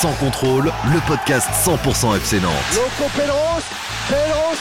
Sans contrôle, le podcast 100% FC Nantes. Loco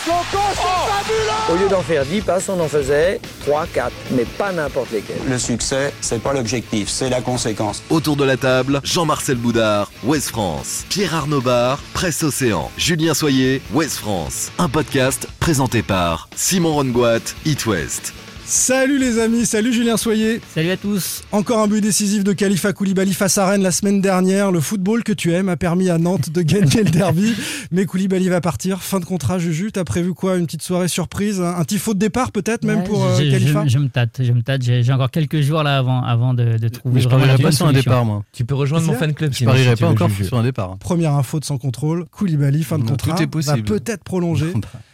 Loco, c'est fabuleux Au lieu d'en faire 10 passes, on en faisait 3, 4, mais pas n'importe lesquels. Le succès, c'est pas l'objectif, c'est la conséquence. Autour de la table, Jean-Marcel Boudard, Ouest France. Pierre Arnaud Bar, Presse Océan. Julien Soyer, Ouest France. Un podcast présenté par Simon Rongoat, It West. Salut les amis, salut Julien Soyer. Salut à tous. Encore un but décisif de Khalifa Koulibaly face à Rennes la semaine dernière. Le football que tu aimes a permis à Nantes de gagner le derby. Mais Koulibaly va partir. Fin de contrat, Juju. T'as prévu quoi? Une petite soirée surprise? Un tifo de départ peut-être même Ouais, pour euh, je, je- Khalifa? je me tâte, je me tâte. J'ai encore quelques jours là avant, avant de, de trouver Mais je parierais pas sur un départ, moi. Tu peux rejoindre mon fan club. Je parierais si pas encore Juju. sur un départ. Première info de sans contrôle. Koulibaly, fin de Non, contrat. tout est possible. Va peut-être prolonger.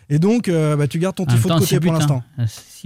Et donc, euh, bah, tu gardes ton même tifo de côté pour l'instant.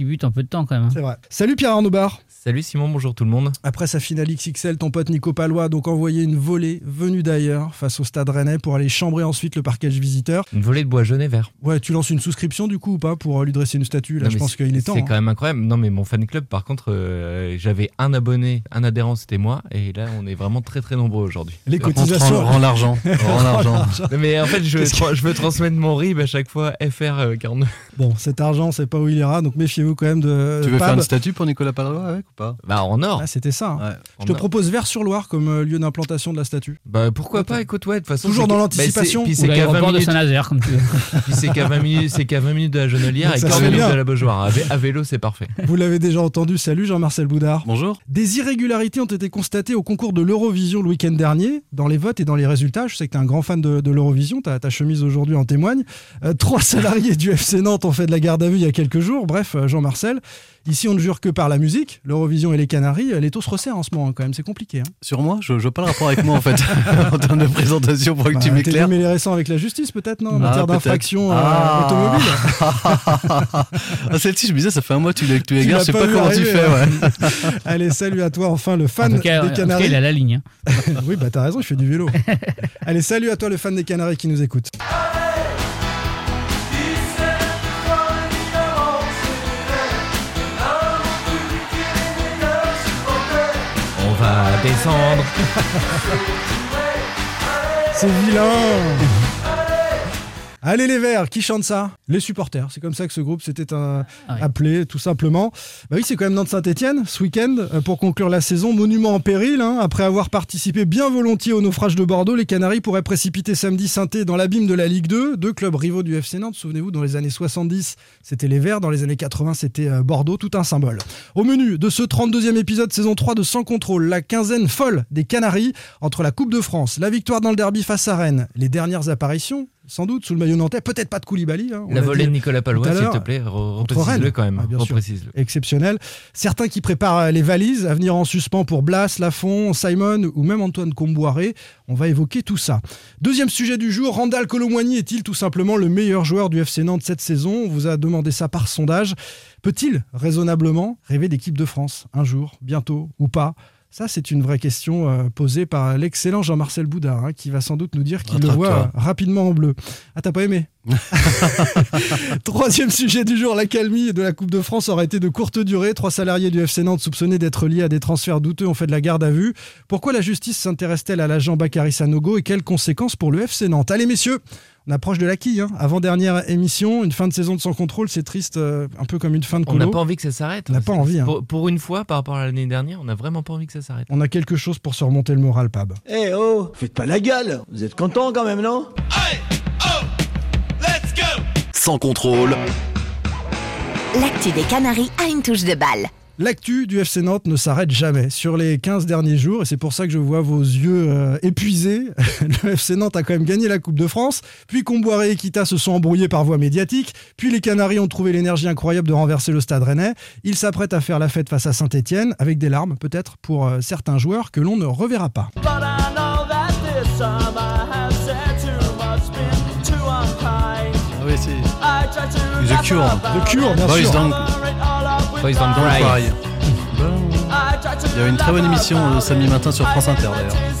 Buts en peu de temps quand même. hein. C'est vrai. Salut Pierre Arnaud Bar. Salut Simon, bonjour tout le monde. Après sa finale XXL, ton pote Nico Palois a donc envoyé une volée venue d'ailleurs face au stade rennais pour aller chambrer ensuite le parquage visiteur. Une volée de bois jaune et vert. Ouais, tu lances une souscription du coup ou pas pour euh, lui dresser une statue? Là, Non, je pense c'est- qu'il est temps. C'est hein. quand même incroyable. Non, mais mon fan club, par contre, euh, j'avais un abonné, un adhérent, c'était moi. Et là, on est vraiment très très nombreux aujourd'hui. Les Euh, On cotisations. rend l'argent. Rend l'argent. Mais en fait, je je veux transmettre mon RIB à chaque fois FR euh, 49. Bon, cet argent, sait pas où il ira, donc méfiez-vous quand même de. Tu veux Pab. faire une statue pour Nicolas Palois avec ou pas? Bah, en or. Ah, c'était ça. hein. Ouais. Je te or. propose Vers-sur-Loire comme euh, lieu d'implantation de la statue. Bah, pourquoi pas, écoute, ouais, de toute façon. Toujours dans l'anticipation. bah, c'est- Ou Puis c'est qu'à 20 l'aéroport de minutes. Saint-Nazaire, comme tu veux. Puis c'est qu'à 20 minutes, c'est qu'à 20 minutes de la Jonelière Donc et ça 40 serait minutes de la Beaujoire. À, vé- à vélo, c'est parfait. Vous l'avez déjà entendu. Salut Jean-Marcel Boudard. Bonjour. Des irrégularités ont été constatées au concours de l'Eurovision le week-end dernier, dans les votes et dans les résultats. Je sais que tu es un grand fan de, de l'Eurovision, ta, ta chemise aujourd'hui en témoigne. Euh, trois salariés du FC Nantes ont fait de la garde à vue il y a quelques jours. Bref, euh, Jean-Marcel, ici on ne jure que par la musique. L'Eurovision et les Canaries, les taux se resserrent en ce moment quand même, c'est compliqué. hein. Sur moi, je, je vois pas le rapport avec moi en fait. en termes de présentation, pour que tu Bah, m'éclaires. t'es les récents avec la justice peut-être, non En Ah, matière d'infraction euh, Ah. automobile. ah, celle-ci, je me disais, ça fait un mois que tu l'as je sais pas comment tu fais. ouais. Allez, salut à toi enfin le fan En tout cas, en des tout cas, Canaries. il a la ligne. hein. oui, bah t'as raison, il fait du vélo. Allez, salut à toi le fan des Canaries qui nous écoute. Descendre. C'est vilain Allez les Verts, qui chante ça? Les supporters, c'est comme ça que ce groupe s'était Ah appelé, tout simplement. Bah oui, c'est quand même Nantes-Saint-Etienne, ce week-end, euh, pour conclure la saison. Monument en péril, hein. après avoir participé bien volontiers au naufrage de Bordeaux, les Canaries pourraient précipiter samedi saint dans l'abîme de la Ligue 2. Deux clubs rivaux du FC Nantes, souvenez-vous, dans les années 70, c'était les Verts, dans les années 80, c'était euh, Bordeaux, tout un symbole. Au menu de ce 32e épisode saison 3 de Sans Contrôle, la quinzaine folle des Canaries, entre la Coupe de France, la victoire dans le derby face à Rennes, les dernières apparitions, sans doute, sous le maillot nantais, peut-être pas de Koulibaly. hein, La volée de Nicolas Palois, s'il te plaît, reprécise-le quand même. Ah, bien sûr. reprécise-le. exceptionnel. Certains qui préparent euh, les valises à venir en suspens pour Blas, Lafont, Simon ou même Antoine Comboiré. On va évoquer tout ça. Deuxième sujet du jour, Randall Colomwani est-il tout simplement le meilleur joueur du FC Nantes cette saison? On vous a demandé ça par sondage. Peut-il raisonnablement rêver d'équipe de France un jour, bientôt ou pas? Ça, c'est une vraie question euh, posée par l'excellent Jean-Marcel Boudard, hein, qui va sans doute nous dire qu'il le voit euh, rapidement en bleu. Ah, t'as pas aimé Troisième sujet du jour, l'accalmie de la Coupe de France aurait été de courte durée. Trois salariés du FC Nantes soupçonnés d'être liés à des transferts douteux ont fait de la garde à vue. Pourquoi la justice s'intéresse-t-elle à l'agent Bakary Sanogo et quelles conséquences pour le FC Nantes? Allez messieurs, on approche de la quille. hein. Avant-dernière émission, une fin de saison de sans contrôle, c'est triste, euh, un peu comme une fin de On n'a colo. pas envie que ça s'arrête. On n'a pas envie, hein. Pour, pour une fois, par rapport à l'année dernière, on n'a vraiment pas envie que ça s'arrête. On a quelque chose pour se remonter le moral, Pab. Eh oh, faites pas la gueule Vous êtes content quand même, non? Sans contrôle, L'actu des Canaries a une touche de balle. L'actu du FC Nantes ne s'arrête jamais sur les 15 derniers jours et c'est pour ça que je vois vos yeux euh, épuisés. Le FC Nantes a quand même gagné la Coupe de France, puis Comboiré et Kita se sont embrouillés par voie médiatique, puis les Canaries ont trouvé l'énergie incroyable de renverser le stade rennais. Ils s'apprêtent à faire la fête face à Saint-Etienne avec des larmes peut-être pour euh, certains joueurs que l'on ne reverra pas. Ah oui, c'est. The Cure. The Cure, bien Boys sûr. Boys Don't Don't Cry. Cry. Il y avait une très bonne émission euh, samedi matin sur France Inter d'ailleurs.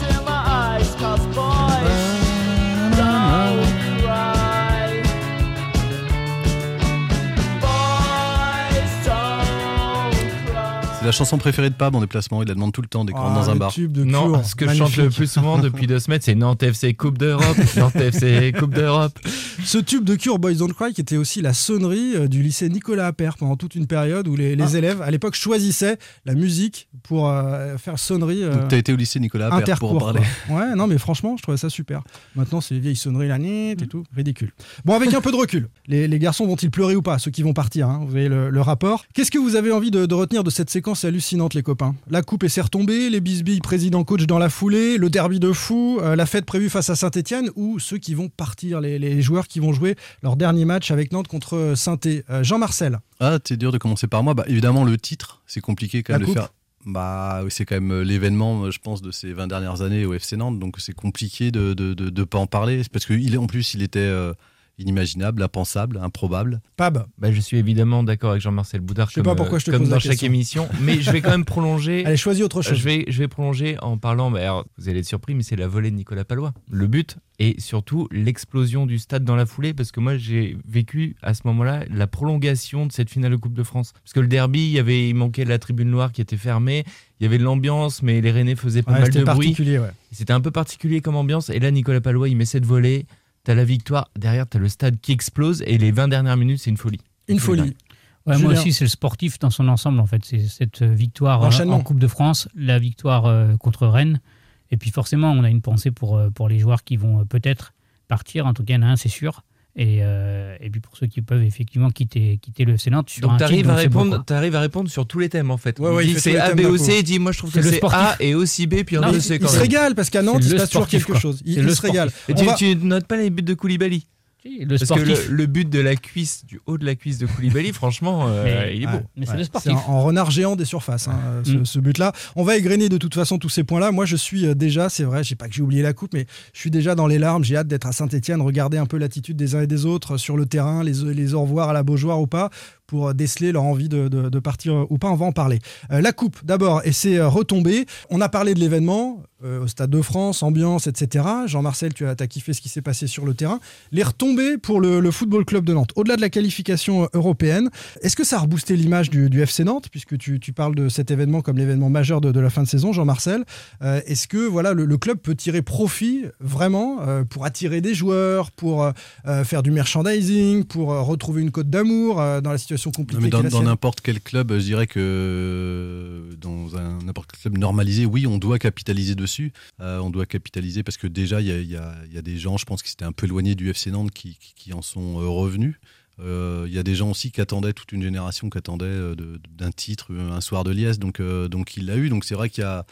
C'est la chanson préférée de Pab en déplacement. Il la demande tout le temps dès qu'on rentre Ah, dans un bar. tube de Non, Cure, ce que je chante le plus souvent depuis deux semaines, c'est Nantes FC Coupe d'Europe. Nantes FC Coupe d'Europe. Ce tube de Cure Boys Don't Cry qui était aussi la sonnerie euh, du lycée Nicolas Appert pendant toute une période où les, les Ah. élèves à l'époque choisissaient la musique pour euh, faire sonnerie. euh, Donc t'as été au lycée Nicolas Appert pour en parler. quoi. Ouais, non, mais franchement, je trouvais ça super. Maintenant, c'est les vieilles sonneries, la nette et tout, ridicule. Bon, avec un peu de recul, les, les garçons vont-ils pleurer ou pas Ceux qui vont partir, hein, vous voyez le, le rapport. Qu'est-ce que vous avez envie de, de retenir de cette séquence hallucinante, les copains La coupe est retombée, les bisbilles président-coach dans la foulée, le derby de fou, euh, la fête prévue face à Saint-Etienne ou ceux qui vont partir, les, les joueurs qui vont jouer leur dernier match avec Nantes contre Saint-Etienne Jean-Marcel, Ah, c'est dur de commencer par moi. Bah, évidemment, le titre, c'est compliqué quand La même de coupe. faire. Bah, c'est quand même euh, l'événement, euh, je pense, de ces 20 dernières années au FC Nantes. Donc, c'est compliqué de de, de- de pas en parler. Parce qu'en plus, il était euh, inimaginable, impensable, improbable. Pab. Bah, je suis évidemment d'accord avec Jean-Marcel Boudard Je sais comme, pas pourquoi je te comme pose la dans chaque question. émission, mais je vais quand même prolonger. Allez, choisis autre chose. Je vais, je vais prolonger en parlant, bah, alors, vous allez être surpris, mais c'est la volée de Nicolas Palois. Le but et surtout l'explosion du stade dans la foulée, parce que moi j'ai vécu à ce moment-là la prolongation de cette finale de Coupe de France. Parce que le derby, il, y avait, il manquait la tribune noire qui était fermée, il y avait de l'ambiance, mais les Rennais faisaient pas Ouais, mal c'était de bruit. particulier, ouais. C'était un peu particulier comme ambiance. Et là, Nicolas Palois, il met cette volée, t'as la victoire, derrière t'as le stade qui explose, et les 20 dernières minutes, c'est une folie. Une folie. Ouais, moi aussi, c'est le sportif dans son ensemble, en fait. C'est cette victoire euh, en Coupe de France, la victoire euh, contre Rennes. Et puis forcément, on a une pensée pour, euh, pour les joueurs qui vont peut-être partir. En tout cas, il y en a un, c'est sûr. Et, euh, et puis pour ceux qui peuvent effectivement quitter, quitter le FC Nantes. sur un Donc titre dont à répondre, quoi. t'arrives à répondre sur tous les thèmes en fait. Ouais, il ouais, c'est A, B, O. C, il dit moi je trouve C'est que c'est sportif. A et aussi B, puis en Non, C Il se régale parce qu'à Nantes, C'est il se passe toujours quelque quoi. chose. Il, C'est il le se régale. Et tu, va- tu notes pas les buts de Koulibaly Le Parce sportif. que le, le but de la cuisse, du haut de la cuisse de Koulibaly, franchement, euh, Mais- il est Ouais. beau. Mais c'est Ouais, le C'est sportif. en, en renard géant des surfaces, hein, ce, Mm. ce but-là. On va égrener de toute façon tous ces points-là. Moi, je suis euh, déjà, c'est vrai, j'ai pas que j'ai oublié la coupe, mais je suis déjà dans les larmes. J'ai hâte d'être à Saint-Etienne, regarder un peu l'attitude des uns et des autres sur le terrain, les, les au revoir à la Beaujoire ou pas, pour euh, déceler leur envie de, partir euh, ou pas. On va en parler. Euh, la coupe, d'abord, et c'est retombé. On a parlé de l'événement au Stade de France, ambiance, etc. Jean-Marcel, tu as, as kiffé ce qui s'est passé sur le terrain. Les retombées pour le, Football Club de Nantes. Au-delà de la qualification européenne, est-ce que ça a reboosté l'image du, FC Nantes, puisque tu, parles de cet événement comme l'événement majeur de, la fin de saison, Jean-Marcel Est-ce que voilà, le, le club peut tirer profit vraiment pour attirer des joueurs, pour faire du merchandising, pour retrouver une cote d'amour dans la situation compliquée Non, mais dans n'importe quel club, je dirais que dans un n'importe quel club normalisé, oui, on doit capitaliser dessus. Euh, on doit capitaliser parce que déjà, il y y y a des gens, je pense, qui s'étaient un peu éloignés du FC Nantes, qui, qui- qui en sont euh, revenus. Euh, Il y a des gens aussi qui attendaient, toute une génération qui attendait d'un titre, un soir de liesse, donc, euh, donc il l'a eu. Donc c'est vrai qu'il y a,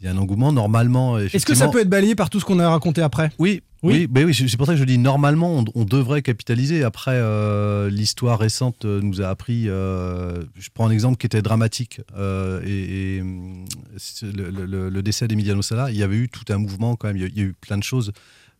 il y a un engouement. Normalement, Est-ce que ça peut être balayé par tout ce qu'on a raconté après? Oui, Oui. oui, ben oui, c'est pour ça que je dis normalement on, on devrait capitaliser. Après, euh, l'histoire récente euh, nous a appris. euh, je prends un exemple qui était dramatique euh, et, et, hum, le, le- le décès d'Emiliano Sala. Il y avait eu tout un mouvement quand même. Il y a, il y a eu plein de choses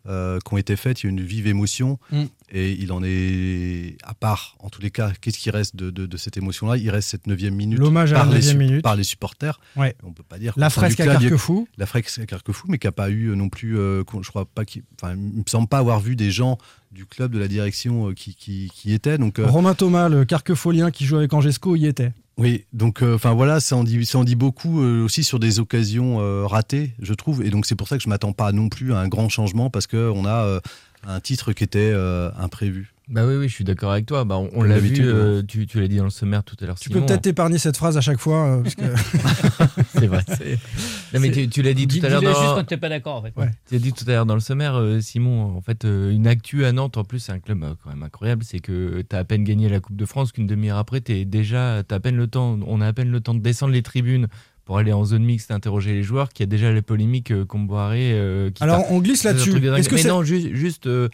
euh, qui ont été faites. Il y a une vive émotion Mm. et il en est à part. En tous les cas, qu'est-ce qui reste de, de- de cette émotion-là? Il reste cette neuvième minute L'hommage à par, la les neuvième minute. par les supporters. Ouais. On peut pas dire. La fresque à Carquefou. la fresque à Carquefou, mais qui n'a pas eu euh, non plus, euh, je crois pas qu'il, enfin, il me semble pas avoir vu des gens du club, de la direction euh, qui, qui, qui étaient. Donc, Romain Thomas, le carquefolien qui joue avec Angesco, y était. Oui, donc, euh, enfin voilà, ça en dit, beaucoup euh, aussi sur des occasions euh, ratées, je trouve. Et donc c'est pour ça que je m'attends pas non plus à un grand changement parce que on a un titre qui était imprévu. Bah oui, oui, je suis d'accord avec toi. Bah, on l'a vu, euh, tu, tu l'as dit dans le sommaire tout à l'heure. Tu Simon. peux peut-être t'épargner cette phrase à chaque fois. euh, parce que... C'est vrai. Non, mais tu, tu l'as dit tout à l'heure dis-le juste dans. quand t'es pas d'accord, en fait. Ouais. Tu l'as dit tout à l'heure dans le sommaire, euh, Simon. En fait, euh, une actu à Nantes, en plus, c'est un club euh, quand même incroyable. C'est que tu as à peine gagné la Coupe de France qu'une demi-heure après, t'es déjà, t'as à peine le temps, on a à peine le temps de descendre les tribunes pour aller en zone mixte interroger les joueurs, qu'il y a déjà les polémiques euh, Comboiré. euh, qui Alors on glisse là-dessus. Est-ce que Mais c'est non, juste, juste euh,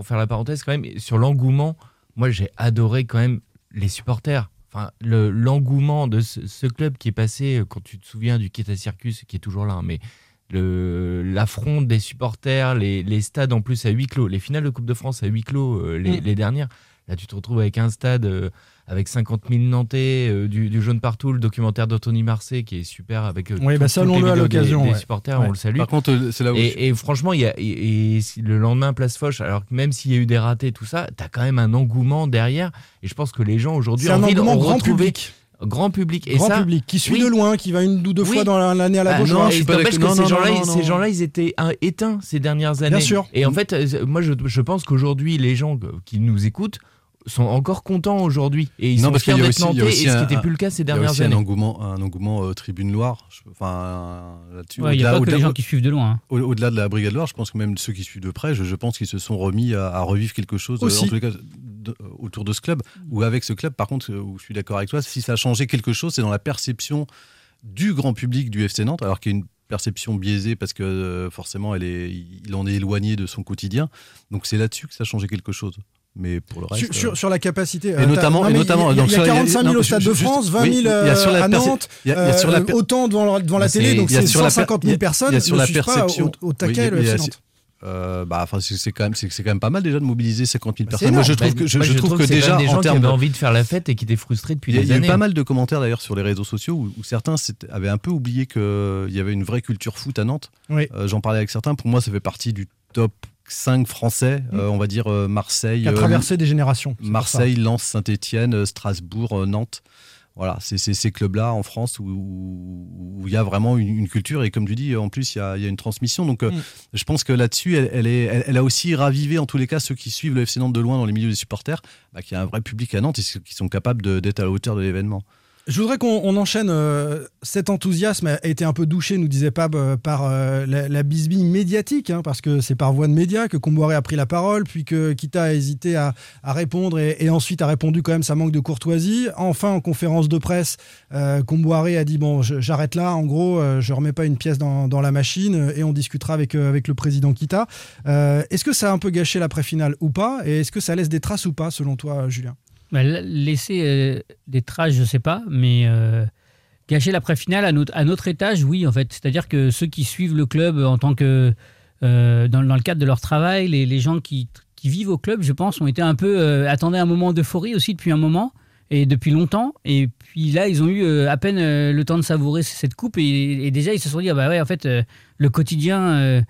pour faire la parenthèse, quand même, sur l'engouement, moi j'ai adoré quand même les supporters. Enfin, le- l'engouement de ce, ce club qui est passé, quand tu te souviens du Kita Circus, qui est toujours là, hein, mais l'affront des supporters, les, les stades en plus à huis clos, les finales de Coupe de France à huis clos, euh, les, Mm. les dernières, là tu te retrouves avec un stade euh, avec 50 000 Nantais, euh, du, du jaune partout, le documentaire d'Anthony Marseille qui est super avec euh, Oui, tout- bah, salons-le à l'occasion, des, ouais. supporters, Ouais. on le salue. Par contre, euh, c'est là où je- Et, et franchement, il y a, et, et le lendemain, place Foch, alors que même s'il y a eu des ratés, tout ça, t'as quand même un engouement derrière. Et je pense que les gens aujourd'hui c'est ont un envie de engouement grand retrouver, public grand public. Et Grand ça, public qui suit oui. de loin, qui va une ou deux Oui. fois dans la- l'année à la Ah, gauche. non, hein. et je suis pas que Non, ces gens-là, ces gens-là, ils étaient éteints ces dernières années. sûr. Et en fait, euh, moi, je, je pense qu'aujourd'hui, les gens qui nous écoutent sont encore contents aujourd'hui. Et ils Non, sont parce fiers d'être il nantais, et ce qui n'était plus le cas ces Il y a dernières aussi un années. engouement, un engouement euh, Tribune Loire. Je- Enfin, là-dessus. Ouais, Il n'y a au-delà- pas que les gens qui suivent de loin. hein. Au- Au-delà de la Brigade Loire, je pense que même ceux qui suivent de près, je, je pense qu'ils se sont remis à, à revivre quelque chose, euh, Aussi. en tous les cas, de- euh, autour de ce club, ou avec ce club. Par contre, où je suis d'accord avec toi, si ça a changé quelque chose, c'est dans la perception du grand public du FC Nantes, alors qu'il y a une perception biaisée parce que euh, forcément, elle est, il en est éloigné de son quotidien. Donc c'est là-dessus que ça a changé quelque chose. Mais pour le reste. Sur, sur- euh, sur la capacité. Et euh, notamment- il y a- donc il y a ça, il y a- 45 000 non, au Stade de France, 20 000 oui, il y a sur la à Nantes, euh, autant devant, la- devant la Bah, télé, donc c'est sur la per- 150 il y 000 a- personnes il y a sur la perception. au, au taquet Oui, le Nantes. euh, bah, enfin, c'est quand même, c'est c'est quand même pas mal déjà de mobiliser 50 000 Bah, c'est personnes. Moi, je trouve que, je, Moi, je trouve que c'est quand déjà, des gens en qui avaient envie de faire la fête et qui étaient frustrés depuis Il y a, des il y a eu années. pas mal de commentaires d'ailleurs sur les réseaux sociaux où, où certains avaient un peu oublié qu'il y avait une vraie culture foot à Nantes. Oui. Euh, J'en parlais avec certains. Pour moi, ça fait partie du top 5 français. Mm. Euh, on va dire euh, Marseille, Qui a euh, traversé des générations. Marseille, Lens, Saint-Etienne, euh, Strasbourg, Nantes. Voilà, c'est ces clubs-là en France où il y a vraiment une, une culture et comme tu dis, en plus il y a, il y a une transmission. Donc euh, Mm. je pense que là-dessus, elle, elle est, elle, elle a aussi ravivé en tous les cas ceux qui suivent le FC Nantes de loin dans les milieux des supporters, bah, qu'il y a un vrai public à Nantes et qui sont capables d'être à la hauteur de l'événement. Je voudrais qu'on on enchaîne. euh, cet enthousiasme a été un peu douché, nous disait Pab, euh, par euh, la, la bisbille médiatique, hein, parce que c'est par voie de médias que Comboiré a pris la parole, puis que Kita a hésité à, répondre et, ensuite a répondu quand même ça manque de courtoisie. Enfin, en conférence de presse, Comboiré a dit bon, j'arrête là. En gros, je remets pas une pièce dans, la machine et on discutera avec le président Kita. Est-ce que ça a un peu gâché l'après-finale ou pas Et est-ce que ça laisse des traces ou pas, selon toi, Julien? Bah, la- laisser euh, des traces, je sais pas, mais euh, gâcher l'après-finale à notre, à notre étage, oui, en fait. C'est-à-dire que ceux qui suivent le club en tant que. euh, dans, dans le cadre de leur travail, les, les gens qui, qui vivent au club, je pense, ont été un peu. euh, attendaient un moment d'euphorie aussi depuis un moment et depuis longtemps. Et puis là, ils ont eu euh, à peine euh, le temps de savourer cette coupe et, et déjà ils se sont dit ah bah ouais, en fait, euh, le quotidien.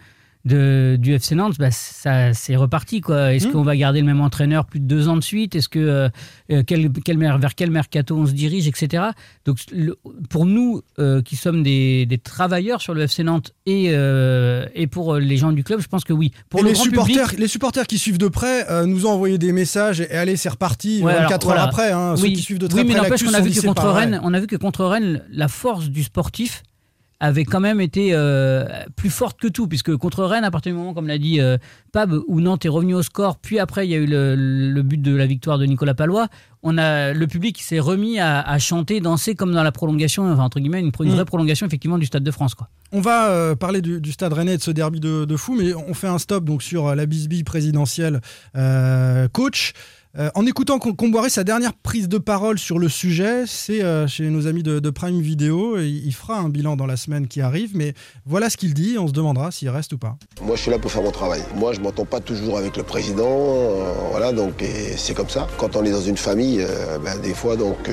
De, du FC Nantes, bah, ça c'est reparti quoi. Est-ce Mmh. qu'on va garder le même entraîneur plus de deux ans de suite? Est-ce que euh, euh, quel, vers quel mercato on se dirige, etc. Donc le- pour nous euh, qui sommes des, des travailleurs sur le FC Nantes et, euh, et pour les gens du club, je pense que oui. Pour Et le les grand supporters, public, les supporters qui suivent de près nous ont envoyé des messages et allez, c'est reparti Ouais, 24 alors, heures voilà. après. hein. Ceux oui, qui suivent de très oui, mais près qu'on a vu que contre. Rennes, on a vu que contre Rennes, la force du sportif avait quand même été euh, plus forte que tout, puisque contre Rennes, à partir du moment, comme l'a dit euh, Pab, où Nantes est revenu au score, puis après il y a eu le, le but de la victoire de Nicolas Palois, on a le public s'est remis à, à chanter, danser comme dans la prolongation, enfin, entre guillemets, une, une Mm. vraie prolongation effectivement du Stade de France. Quoi. On va euh, parler du, du stade rennais et de ce derby de, de fou, mais on fait un stop donc sur la bisbille présidentielle coach. Euh, en écoutant Com- Comboiré, sa dernière prise de parole sur le sujet, c'est euh, chez nos amis de, Prime Video. Il fera un bilan dans la semaine qui arrive, mais voilà ce qu'il dit. On se demandera s'il reste ou pas. Moi, je suis là pour faire mon travail. Moi, je m'entends pas toujours avec le président, euh, voilà, donc c'est comme ça. Quand on est dans une famille, ben, des fois, donc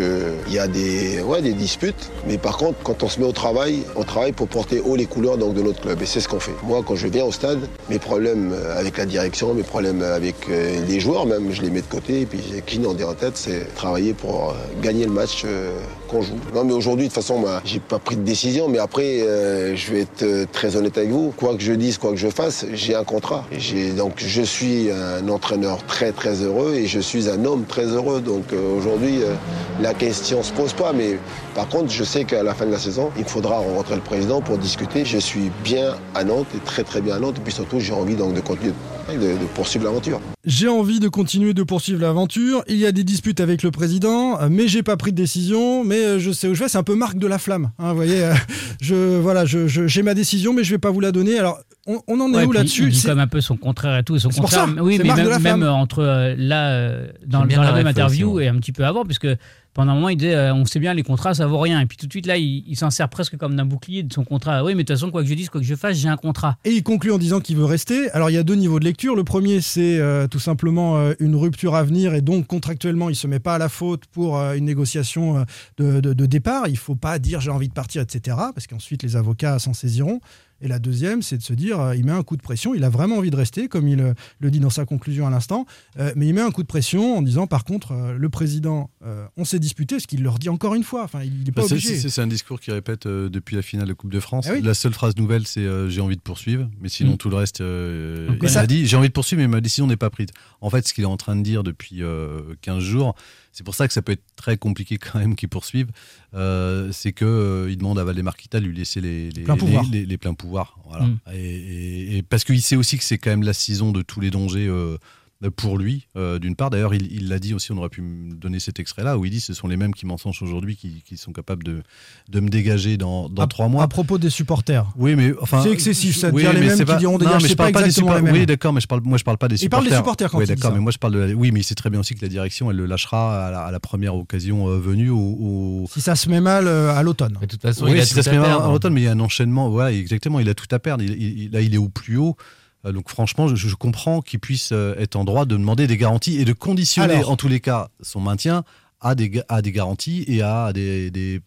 il y a des, disputes. Mais par contre, quand on se met au travail, on travaille pour porter haut les couleurs donc de notre club, et c'est ce qu'on fait. Moi, quand je viens au stade, mes problèmes avec la direction, mes problèmes avec les joueurs, même, je les mets de côté. Et puis, idée en tête, c'est travailler pour euh, gagner le match euh, qu'on joue. Non, mais aujourd'hui, de toute façon, bah, j'ai pas pris de décision, mais après, euh, je vais être très honnête avec vous. Quoi que je dise, quoi que je fasse, j'ai un contrat. Donc, je suis un entraîneur très, très heureux et je suis un homme très heureux. Donc, aujourd'hui, la question se pose pas, mais par contre, je sais qu'à la fin de la saison, il faudra rencontrer le président pour discuter. Je suis bien à Nantes et très, très bien à Nantes. Et puis surtout, j'ai envie donc de continuer de poursuivre l'aventure. J'ai envie de continuer de poursuivre l'aventure. Il y a des disputes avec le président, euh, mais j'ai pas pris de décision. Mais euh, je sais où je vais. C'est un peu marque de la flamme. hein, vous voyez, euh, je voilà, j'ai ma décision, mais je vais pas vous la donner. Alors, on, on en est Ouais, où là-dessus Il dit C'est- comme un peu son contraire et tout. Et son C'est pour contraire, ça, oui, mais même, même entre euh, là, euh, dans, la la même interview aussi, ouais. et un petit peu avant, puisque pendant un moment, il disait euh, on sait bien, les contrats, ça vaut rien. Et puis tout de suite, là, il, il s'en sert presque comme d'un bouclier de son contrat. Oui, mais de toute façon, quoi que je dise, quoi que je fasse, j'ai un contrat. Et il conclut en disant qu'il veut rester. Alors il y a deux niveaux de lecture. Le premier, c'est euh, tout simplement euh, une rupture à venir et donc contractuellement, il se met pas à la faute pour euh, une négociation euh, de, de- de départ. Il faut pas dire j'ai envie de partir, etc. Parce qu'ensuite les avocats s'en saisiront. Et la deuxième, c'est de se dire, euh, il met un coup de pression, il a vraiment envie de rester, comme il euh, le dit dans sa conclusion à l'instant, euh, mais il met un coup de pression en disant, par contre, le président, on s'est dit disputer, parce qu'il leur dit encore une fois. Enfin, il n'est pas Bah, c'est- obligé. c'est un discours qu'il répète depuis la finale de Coupe de France. Ah oui. La seule phrase nouvelle, c'est euh, j'ai envie de poursuivre, mais sinon Mm. tout le reste, euh, il connaît. a dit j'ai envie de poursuivre, mais ma décision n'est pas prise. En fait, ce qu'il est en train de dire depuis euh, 15 jours, c'est pour ça que ça peut être très compliqué quand même qu'il poursuive, euh, c'est que euh, il demande à Valdemarquita de lui laisser les, pleins pouvoirs. Voilà. Mm. Et, et- et parce qu'il sait aussi que c'est quand même la saison de tous les dangers. euh, pour lui, euh, d'une part. D'ailleurs, il l'a dit aussi, on aurait pu me donner cet extrait-là, où il dit ce sont les mêmes qui mensongent aujourd'hui qui, qui sont capables de, de me dégager dans, dans à, trois mois. À propos des supporters. Oui, mais enfin. C'est excessif, ça, de oui, dire les mais mêmes c'est qui pas- diront, Non, dégage, mais c'est je pas parle pas des exactement supporters. Oui, d'accord, mais je parle, moi je parle pas des Il parle supporters. des supporters quand oui, il dit d'accord, mais moi je parle de. la- Oui, mais il sait très bien aussi que la direction, elle le lâchera à la, à la première occasion euh, venue. Au, au- Si ça se met mal euh, à l'automne. Mais de toute façon, Oui, il a si tout ça se met mal à l'automne, mais il y a un enchaînement. Voilà, exactement. Il a tout à perdre. Il- il- là, il est au plus haut. Euh, Donc franchement, je, je comprends qu'il puisse euh, être en droit de demander des garanties et de conditionner Alors. en tous les cas son maintien à des, ga- à des garanties et à des, des-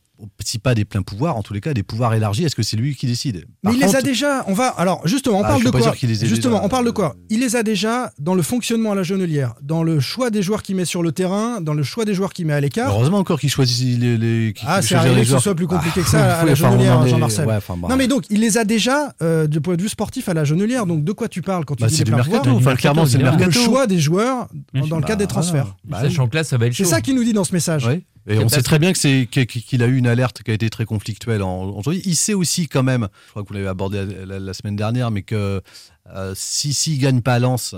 si pas des pleins pouvoirs, en tous les cas des pouvoirs élargis. Est-ce que c'est lui qui décide? Mais il les a déjà. On va. Alors justement, on Ah, parle de pas quoi sûr qu'il les ait Justement, déjà. on parle de quoi Il les a déjà dans le fonctionnement à la Genelière, dans le choix des joueurs qu'il met sur le terrain, dans le choix des joueurs qu'il met à l'écart. Heureusement encore qu'il choisit les. les Ah, c'est arrivé les que ce soit plus compliqué Ah, que ça à la Genelière, en est- Jean-Marcel. ouais, enfin. Non mais donc il les a déjà euh, du point de vue sportif à la Genelière. Donc de quoi tu parles quand tu Bah, dis du mercato. Enfin, clairement, c'est le choix des joueurs dans le cadre des Bah, transferts. Bah, Sachant que là, ça va être C'est ça qu'il nous dit dans ce message. Et on sait très bien que c'est qu'il a eu une alerte qui a été très conflictuelle en. Il sait aussi quand même, je crois que vous l'avez abordé la, la- la semaine dernière, mais que euh, si s'il gagne pas à Lens,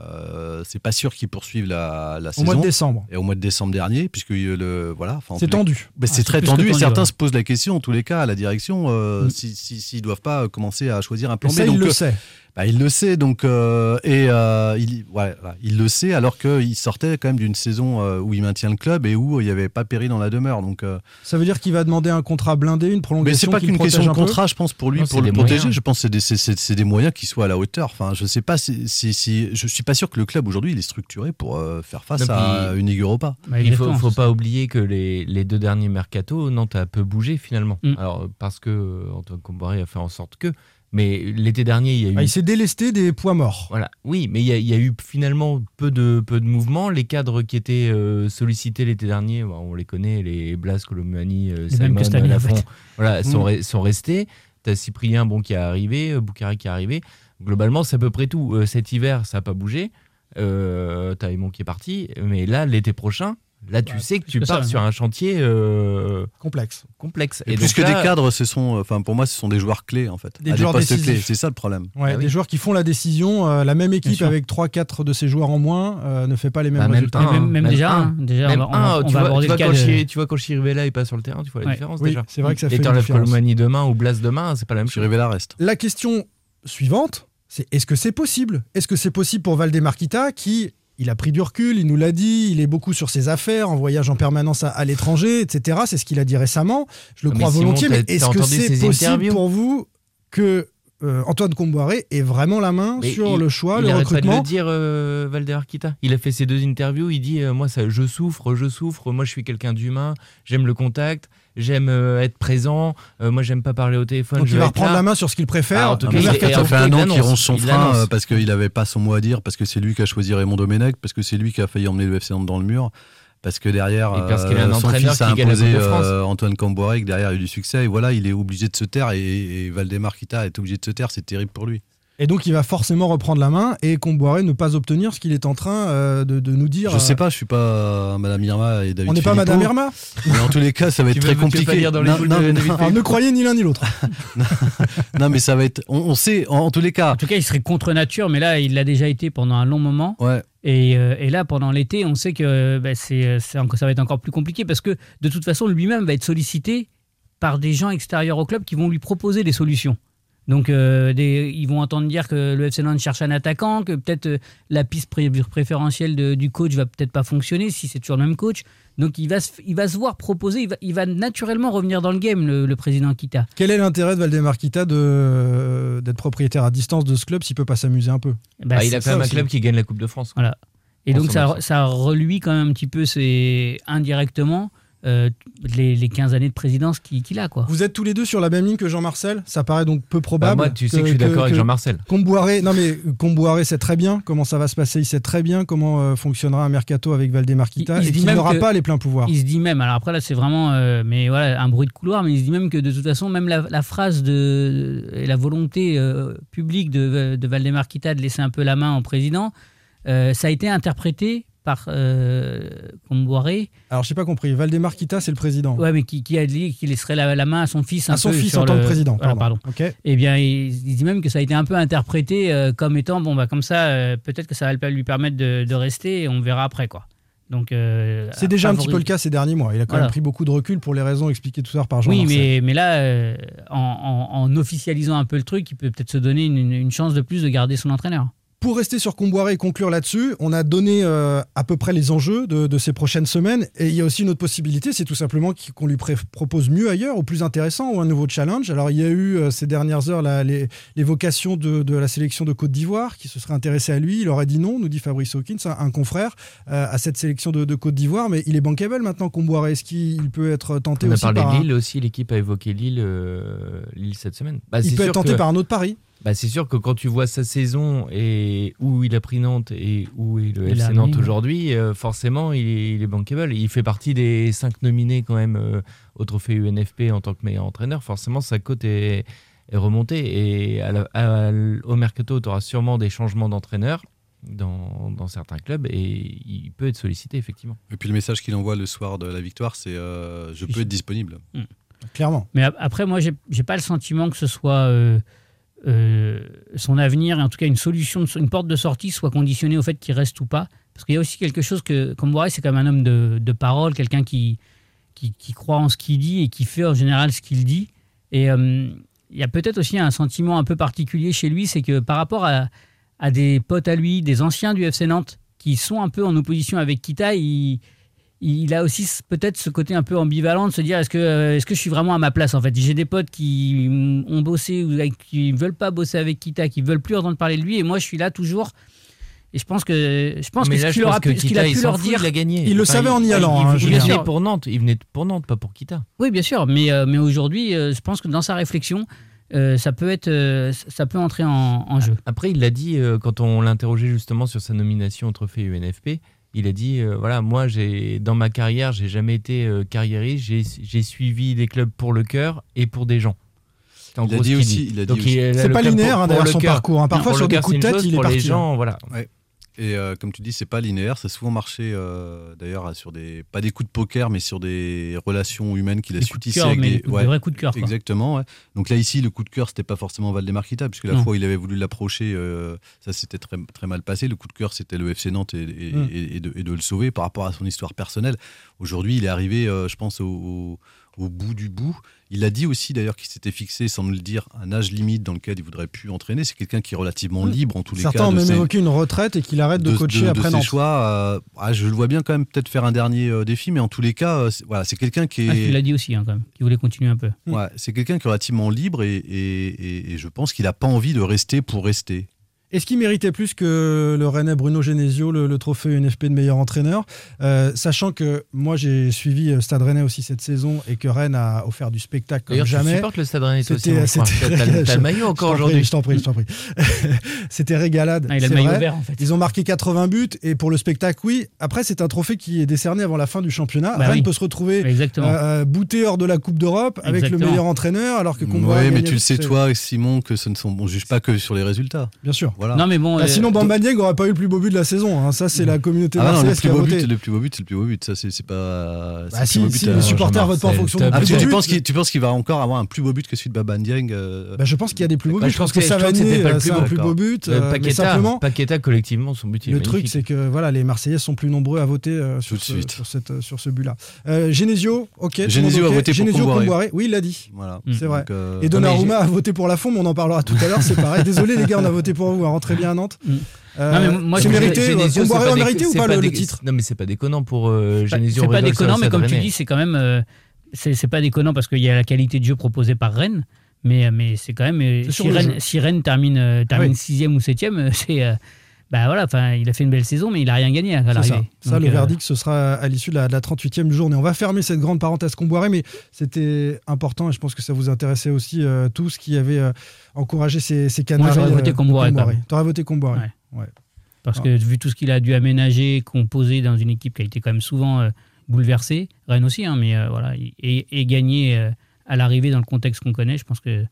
euh, c'est pas sûr qu'il poursuive la, la Au saison. mois de décembre. Et au mois de décembre dernier, puisque le voilà. C'est tendu. Ah, c'est très tendu et tendu, certains ouais. se posent la question, en tous les cas, à la direction, euh, Mm. si s'ils si, s'ils doivent pas commencer à choisir un plan ça, B. il Donc, le euh, sait. Bah, il le sait, donc euh, et euh, il, ouais, voilà, il le sait, alors qu'il sortait quand même d'une saison euh, où il maintient le club et où il n'y avait pas péril dans la demeure. Donc, euh, Ça veut dire qu'il va demander un contrat blindé, une mais prolongation. c'est pas qu'une question de contrat, je pense pour lui, Non, pour le protéger. moyens. Je pense que c'est des, moyens qui soient à la hauteur. Enfin, je sais pas si, si, si- je suis pas sûr que le club aujourd'hui il est structuré pour euh, faire face Non, à une Ligue Europa. Bah, Il faut, exactement, faut pas oublier que les, les deux derniers mercato, Nantes a peu bougé finalement. Mm. Alors parce que Antoine Comboiré a fait en sorte que, mais l'été dernier il y a eu. Ah, il s'est délesté des poids morts. Voilà, oui, mais il y, a- il y a eu finalement peu de, peu de mouvements. Les cadres qui étaient euh, sollicités l'été dernier, bah, on les connaît, les Blas, Colomani, euh, Simon, en Lafont, fait. voilà, sont, Mm. re- sont restés. T'as Cyprien bon, qui est arrivé, euh, Boukhari qui est arrivé. Globalement, c'est à peu près tout. Euh, cet hiver, ça n'a pas bougé. Euh, T'as Aymon qui est parti. Mais là, l'été prochain, là, tu Ouais, sais que plus tu que pars ça, sur un chantier euh, Complexe. complexe. Et, plus donc que là, des cadres, ce sont, enfin pour moi, ce sont des joueurs clés en fait, Des à joueurs des postes décisifs. clés. C'est ça le problème. Ouais, Ah des joueurs qui font la décision. euh, la même équipe avec 3-4 de ses joueurs en moins euh, ne fait pas les mêmes Bah, même résultats. un, même, même même déjà, un. hein, déjà, Même on va, on un, on tu, va vois, tu, vois quand de- Chi- tu vois quand Chirivella est pas sur le terrain, tu vois la Ouais. différence Oui, déjà. c'est vrai que ça fait Et une t'enlèves différence. Colomani demain ou Blas demain, c'est pas la même chose. Chirivella reste. La question suivante, c'est est-ce que c'est possible? Est-ce que c'est possible pour Valdemarquita qui, il a pris du recul, il nous l'a dit, il est beaucoup sur ses affaires, en voyage en permanence à, à l'étranger, etc. C'est ce qu'il a dit récemment. Je le mais crois Simon, volontiers, mais est-ce que c'est possible pour vous que euh, Antoine Comboiré ait vraiment la main Mais sur il- le choix, il le arrête pas de recrutement le dire, euh, Valder Arquita. Il a fait ses deux interviews. Il dit euh, Moi, ça, je souffre, je souffre. Moi, je suis quelqu'un d'humain. J'aime le contact. J'aime euh, être présent. Euh, moi, j'aime pas parler au téléphone. Donc je il va reprendre là. la main sur ce qu'il préfère. Ah, en tout cas, Ça fait un an qu'il ronge son Il frein euh, parce qu'il n'avait pas son mot à dire, parce que c'est lui qui a choisi Raymond Domenech, parce que c'est lui qui a failli emmener le FC Nantes dans le mur, parce que derrière, Et parce qu'il a un son fils a imposé euh, Antoine Camboire, que derrière il a eu du succès, et voilà, il est obligé de se taire, et, et Valdemar Kita est obligé de se taire, c'est terrible pour lui. Et donc il va forcément reprendre la main et Comboiré ne pas obtenir ce qu'il est en train euh, de, de nous dire. Je sais pas, je suis pas euh, Madame Irma et David On n'est pas Madame Irma Mais en tous les cas, ça va être Tu très veux- tu veux pas compliqué. lire dans les Non, boules non, de non, David Alors ne croyez ni l'un ni l'autre. non, mais ça va être. On, on sait, en, en tous les cas. En tout cas, il serait contre nature, mais là, il l'a déjà été pendant un long moment. Ouais. Et, euh, et là, pendant l'été, on sait que bah, c'est, c'est encore- ça va être encore plus compliqué parce que de toute façon, lui-même va être sollicité par des gens extérieurs au club qui vont lui proposer des solutions. Donc, euh, des- ils vont entendre dire que le FC Nantes cherche un attaquant, que peut-être euh, la piste pré- préférentielle de- du coach va peut-être pas fonctionner si c'est toujours le même coach. Donc, il va se, il va se voir proposer, il va, il va naturellement revenir dans le game, le, le président Kita. Quel est l'intérêt de Valdemar Kita de- d'être propriétaire à distance de ce club s'il peut pas s'amuser un peu? Bah, Ah, il a quand même un aussi. club qui gagne la Coupe de France. Voilà. Et En donc ça, ça reluit quand même un petit peu c'est indirectement euh, les, les 15 années de présidence qu'il a. Quoi. Vous êtes tous les deux sur la même ligne que Jean-Marcel? Ça paraît donc peu probable. Bah, moi, tu sais que je suis d'accord avec Jean-Marcel. Comboiré, non mais Comboiré sait très bien comment ça va se passer. Il sait très bien comment euh, fonctionnera un mercato avec Valdemar Kita Il- il et qu'il n'aura pas les pleins pouvoirs. Il se dit même, alors après là c'est vraiment euh, mais voilà, un bruit de couloir, mais il se dit même que de toute façon, même la, la phrase de, et la volonté euh, publique de, de Valdemar Kita de laisser un peu la main au président, euh, ça a été interprété par euh, Comboiré, Alors j'ai pas compris. Valdemar Kita, c'est le président. ouais, mais qui, qui a dit qu'il laisserait la, la main à son fils. à un son peu fils en tant que président. Voilà, pardon. pardon. Eh bien, il, il dit même que ça a été un peu interprété euh, comme étant bon, bah, comme ça, euh, peut-être que ça va lui permettre de, de rester et on verra après, quoi. Donc, euh, C'est déjà un petit peu le cas ces derniers mois. Il a quand Voilà. même pris beaucoup de recul pour les raisons expliquées tout à l'heure par Jean Oui, mais, mais là, euh, en, en- en officialisant un peu le truc, il peut peut-être se donner une chance de plus de garder son entraîneur. Pour rester sur Comboiré et conclure là-dessus, on a donné euh, à peu près les enjeux de, de ces prochaines semaines. Et il y a aussi une autre possibilité, c'est tout simplement qu'on lui propose mieux ailleurs, ou plus intéressant, ou un nouveau challenge. Alors il y a eu euh, ces dernières heures la- les- l'évocation de, de la sélection de Côte d'Ivoire, qui se serait intéressé à lui. Il aurait dit non, nous dit Fabrice Hawkins, un, un confrère, euh, à cette sélection de, de Côte d'Ivoire. Mais il est bankable maintenant, Comboiré. Est-ce qu'il peut être tenté On a aussi parlé par de un- Lille aussi, l'équipe a évoqué Lille, Lille cette semaine. Bah, Il peut sûr être tenté que- par un autre pari Bah, c'est sûr que quand tu vois sa saison et où il a pris Nantes et où est le Il FC Nantes aujourd'hui, euh, forcément, il est, il est bankable. Il fait partie des cinq nominés quand même euh, au trophée UNFP en tant que meilleur entraîneur. Forcément, sa cote est, est remontée. Et à la- à- au mercato, tu auras sûrement des changements d'entraîneur dans, dans certains clubs et il peut être sollicité, effectivement. Et puis le message qu'il envoie le soir de la victoire, c'est euh, je peux être disponible. Clairement. Mais ap- après, moi, j'ai j'ai pas le sentiment que ce soit euh, son avenir, et en tout cas une solution, une porte de sortie, soit conditionnée au fait qu'il reste ou pas. Parce qu'il y a aussi quelque chose que, comme Boiré, c'est même un homme de, de parole, quelqu'un qui, qui, croit en ce qu'il dit et qui fait en général ce qu'il dit. Et euh, il y a peut-être aussi un sentiment un peu particulier chez lui, c'est que par rapport à, à des potes à lui, des anciens du FC Nantes, qui sont un peu en opposition avec Kita, il a aussi peut-être ce côté un peu ambivalent de se dire est-ce que, euh, est-ce que je suis vraiment à ma place en fait? J'ai des potes qui mm, ont bossé ou qui ne veulent pas bosser avec Kita, qui veulent plus entendre parler de lui, et moi je suis là toujours. Et je pense que je pense Mais que là, ce qu'il aura pu, a il pu leur fout, dire, il a gagné. Il le savait en y allant, Il, hein, il venait pour Nantes. Il venait pour Nantes, pas pour Kita. Oui, bien sûr, mais, euh, mais aujourd'hui, euh, je pense que dans sa réflexion, euh, ça peut être, euh, ça peut entrer en, en jeu. Après, il l'a dit euh, quand on l'interrogeait justement sur sa nomination au trophée UNFP. Il a dit euh, voilà, moi, j'ai dans ma carrière, j'ai jamais été euh, carriériste. J'ai j'ai suivi des clubs pour le cœur et pour des gens. C'est en Il a gros dit ce qu'il aussi- dit. il a dit Donc, aussi- a C'est pas linéaire, pour- hein, le son cœur. parcours, hein. Parfois, sur le des coups de tête, chose, il est pour les parti, gens, voilà. Et euh, comme tu dis, c'est pas linéaire, c'est souvent marché euh, d'ailleurs sur des pas des coups de poker, mais sur des relations humaines qu'il a Des su coups de tisser cœur, avec mais des, des coups- des vrais coups de cœur. Exactement. ouais. Donc là ici, le coup de cœur, c'était pas forcément Valdemar Kita, puisque la Non. fois où il avait voulu l'approcher, euh, ça s'était très très mal passé. Le coup de cœur, c'était le FC Nantes et, et- Mm. de, et de le sauver par rapport à son histoire personnelle. Aujourd'hui, il est arrivé, je pense, au, au- au bout du bout. Il a dit aussi d'ailleurs qu'il s'était fixé, sans nous le dire, un âge limite dans lequel il voudrait plus entraîner. C'est quelqu'un qui est relativement Mm. libre en tous les Certains cas. ont de même ses- évoqué une retraite et qu'il arrête de, coacher après ses Nantes. choix. euh, ah, je le vois bien quand même peut-être faire un dernier euh, défi, mais en tous les cas, euh, c'est- voilà, c'est quelqu'un qui Ah, il est, l'a dit aussi, hein, quand même, qu'il voulait continuer un peu. ouais, c'est quelqu'un qui est relativement libre et, et- et- et je pense qu'il n'a pas envie de rester pour rester. Est-ce qu'il méritait plus que le Rennais Bruno Genesio le, le trophée UNFP de meilleur entraîneur Euh, Sachant que moi j'ai suivi euh, Stade Rennais aussi cette saison et que Rennes a offert du spectacle comme tu jamais. supportes le Stade Rennais aussi, c'était- T'as le- t'as le maillot encore Je t'en prie, aujourd'hui. Je t'en prie, je t'en prie. C'était régalade. Ah, il a le maillot vrai. vert en fait. Ils ont marqué 80 buts et pour le spectacle, oui. Après, c'est un trophée qui est décerné avant la fin du championnat. Bah Rennes oui. peut se retrouver Exactement. euh, bouté hors de la Coupe d'Europe avec le meilleur entraîneur, alors que Oui, mais tu le sais toi, Simon, que ce ne sont, on juge pas que sur les résultats. Bien sûr. Voilà. Non, mais bon. Ah, euh, sinon, Bamba Dieng n'aurait pas eu le plus beau but de la saison. hein. Ça, c'est la communauté Ah non, le marseillaise qui plus a beau voté. but, le plus beau but, c'est le plus beau but. Ça, c'est c'est pas. c'est Bah, le si, beau si but, les supporters votent pas en fonction Ah, tu, penses qu'il tu penses qu'il va encore avoir un plus beau but que celui de Babadieng euh, Bah, je pense qu'il y a des plus beaux Bah, buts. je pense que le euh, plus c'est un beau, plus beau but. Euh, Paqueta, simplement, Paqueta, collectivement, son but il est le truc, c'est que voilà, les Marseillais sont plus nombreux à voter sur, ce, suite. sur, cette, sur ce but-là. Genesio, ok. le Genesio a voté pour. Oui, il l'a dit. Voilà. Mm. C'est vrai. Et Donnarumma a voté pour la fond, mais on en parlera tout à l'heure, c'est pareil. Désolé les gars, on a voté pour vous, hein. rentrez bien à Nantes. Euh, Non, mais moi, c'est mérité, Genesio, euh, mérité ou pas le, titre Non, mais c'est pas déconnant pour euh, Genesio. C'est pas déconnant, mais comme tu dis, c'est quand même. euh, c'est pas déconnant parce qu'il y a la qualité de jeu proposée par Rennes. Mais, mais c'est quand même. euh, Si Rennes, jeu. si Rennes termine, euh, termine Oui. sixième ou septième, euh, c'est. Bah voilà, enfin, il a fait une belle saison, mais il a rien gagné à ça, l'arrivée. ça le euh, verdict, ce sera à l'issue de la, de la 38e journée. On va fermer cette grande parenthèse Comboiré, mais c'était important et je pense que ça vous intéressait aussi euh, tous qui avaient euh, encouragé ces, ces Canaries. j'aurais voté quand même. T'aurais voté Comboiré. Ouais. Ouais. Parce Ah. que vu tout ce qu'il a dû aménager, composer dans une équipe qui a été quand même souvent euh, bouleversée, Rennes aussi, hein, mais euh, voilà, et, et gagner euh, à l'arrivée dans le contexte qu'on connaît, je pense que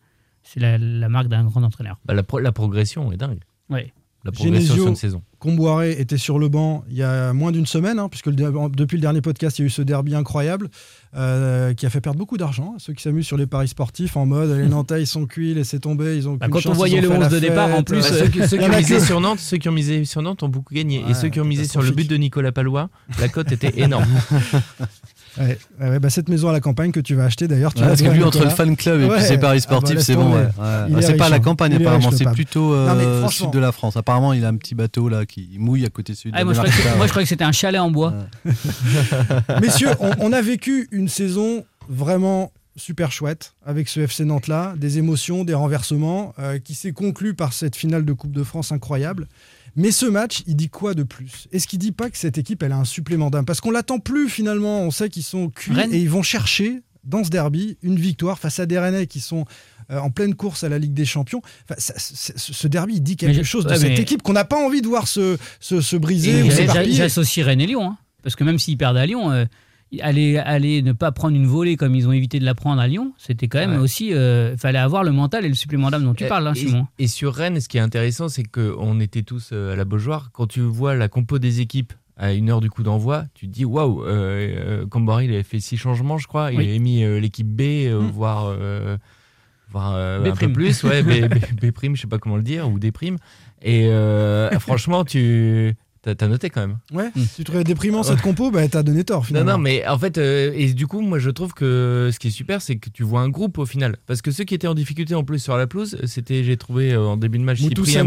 c'est la, la marque d'un grand entraîneur. Bah, la, pro- la progression est dingue. Ouais. La progression Genesio, sur une saison. Comboiré était sur le banc il y a moins d'une semaine, hein, puisque le depuis le dernier podcast, il y a eu ce derby incroyable euh, qui a fait perdre beaucoup d'argent à ceux qui s'amusent sur les paris sportifs en mode les Nantais ils sont cuits, laissez tomber, ils ont Bah, quand on voyait le fait la 11 de départ, en plus, Bah, euh, ceux, qui, ceux ont misé sur Nantes, ceux qui ont misé sur Nantes ont beaucoup gagné. Ouais, et ceux qui ont misé sur le but de Nicolas Palois, la cote était énorme. Ouais, ouais, bah, cette maison à la campagne que tu vas acheter d'ailleurs, tu Ouais, parce que à lui, entre le fan club et Ouais. puis ses paris Ah bah, sportifs, c'est bon. Bah, est c'est pas riche, la hein. campagne, Il apparemment. C'est plutôt euh, Non, mais franchement- sud de la France. Apparemment, il a un petit bateau là qui mouille à côté de celui de Ah, la moi, je croyais que, Démarca, moi, je ouais. croyais que c'était un chalet en bois. Messieurs, on, on a vécu une saison vraiment super chouette avec ce FC Nantes là, des émotions, des renversements, euh, qui s'est conclu par cette finale de Coupe de France incroyable. Mais ce match, il dit quoi de plus? Est-ce qu'il dit pas que cette équipe, elle a un supplément d'âme? Parce qu'on l'attend plus finalement, on sait qu'ils sont cuits Rennes. et ils vont chercher dans ce derby une victoire face à des Rennais qui sont euh, en pleine course à la Ligue des Champions. Enfin, ça- ce derby, il dit quelque Mais chose de ouais, cette équipe qu'on n'a pas envie de voir se, se, se briser. J'associe Rennes et Lyon. hein. Parce que même s'ils perdent à Lyon, euh, aller, aller ne pas prendre une volée comme ils ont évité de la prendre à Lyon, c'était quand même Ouais. aussi. Il fallait avoir le mental et le supplément d'âme dont tu parles, hein, et, Simon. et sur Rennes, ce qui est intéressant, c'est qu'on était tous euh, à la Beaujoire. Quand tu vois la compo des équipes à une heure du coup d'envoi, tu te dis waouh, euh, euh, Cambori, il avait fait six changements, je crois. Il Oui. avait mis euh, l'équipe B, euh, Mm. voire, euh, euh, un peu plus, ouais, B, B- B prime, je sais pas comment le dire, ou D prime. Et euh, franchement, tu t'as noté quand même. Ouais, Mm. si tu trouvais déprimant cette compo, bah, t'as donné tort Non, finalement. non, mais en fait, euh, et du coup, moi je trouve que ce qui est super, c'est que tu vois un groupe au final. Parce que ceux qui étaient en difficulté en plus sur la pelouse, c'était, j'ai trouvé euh, en début de match, Cyprien,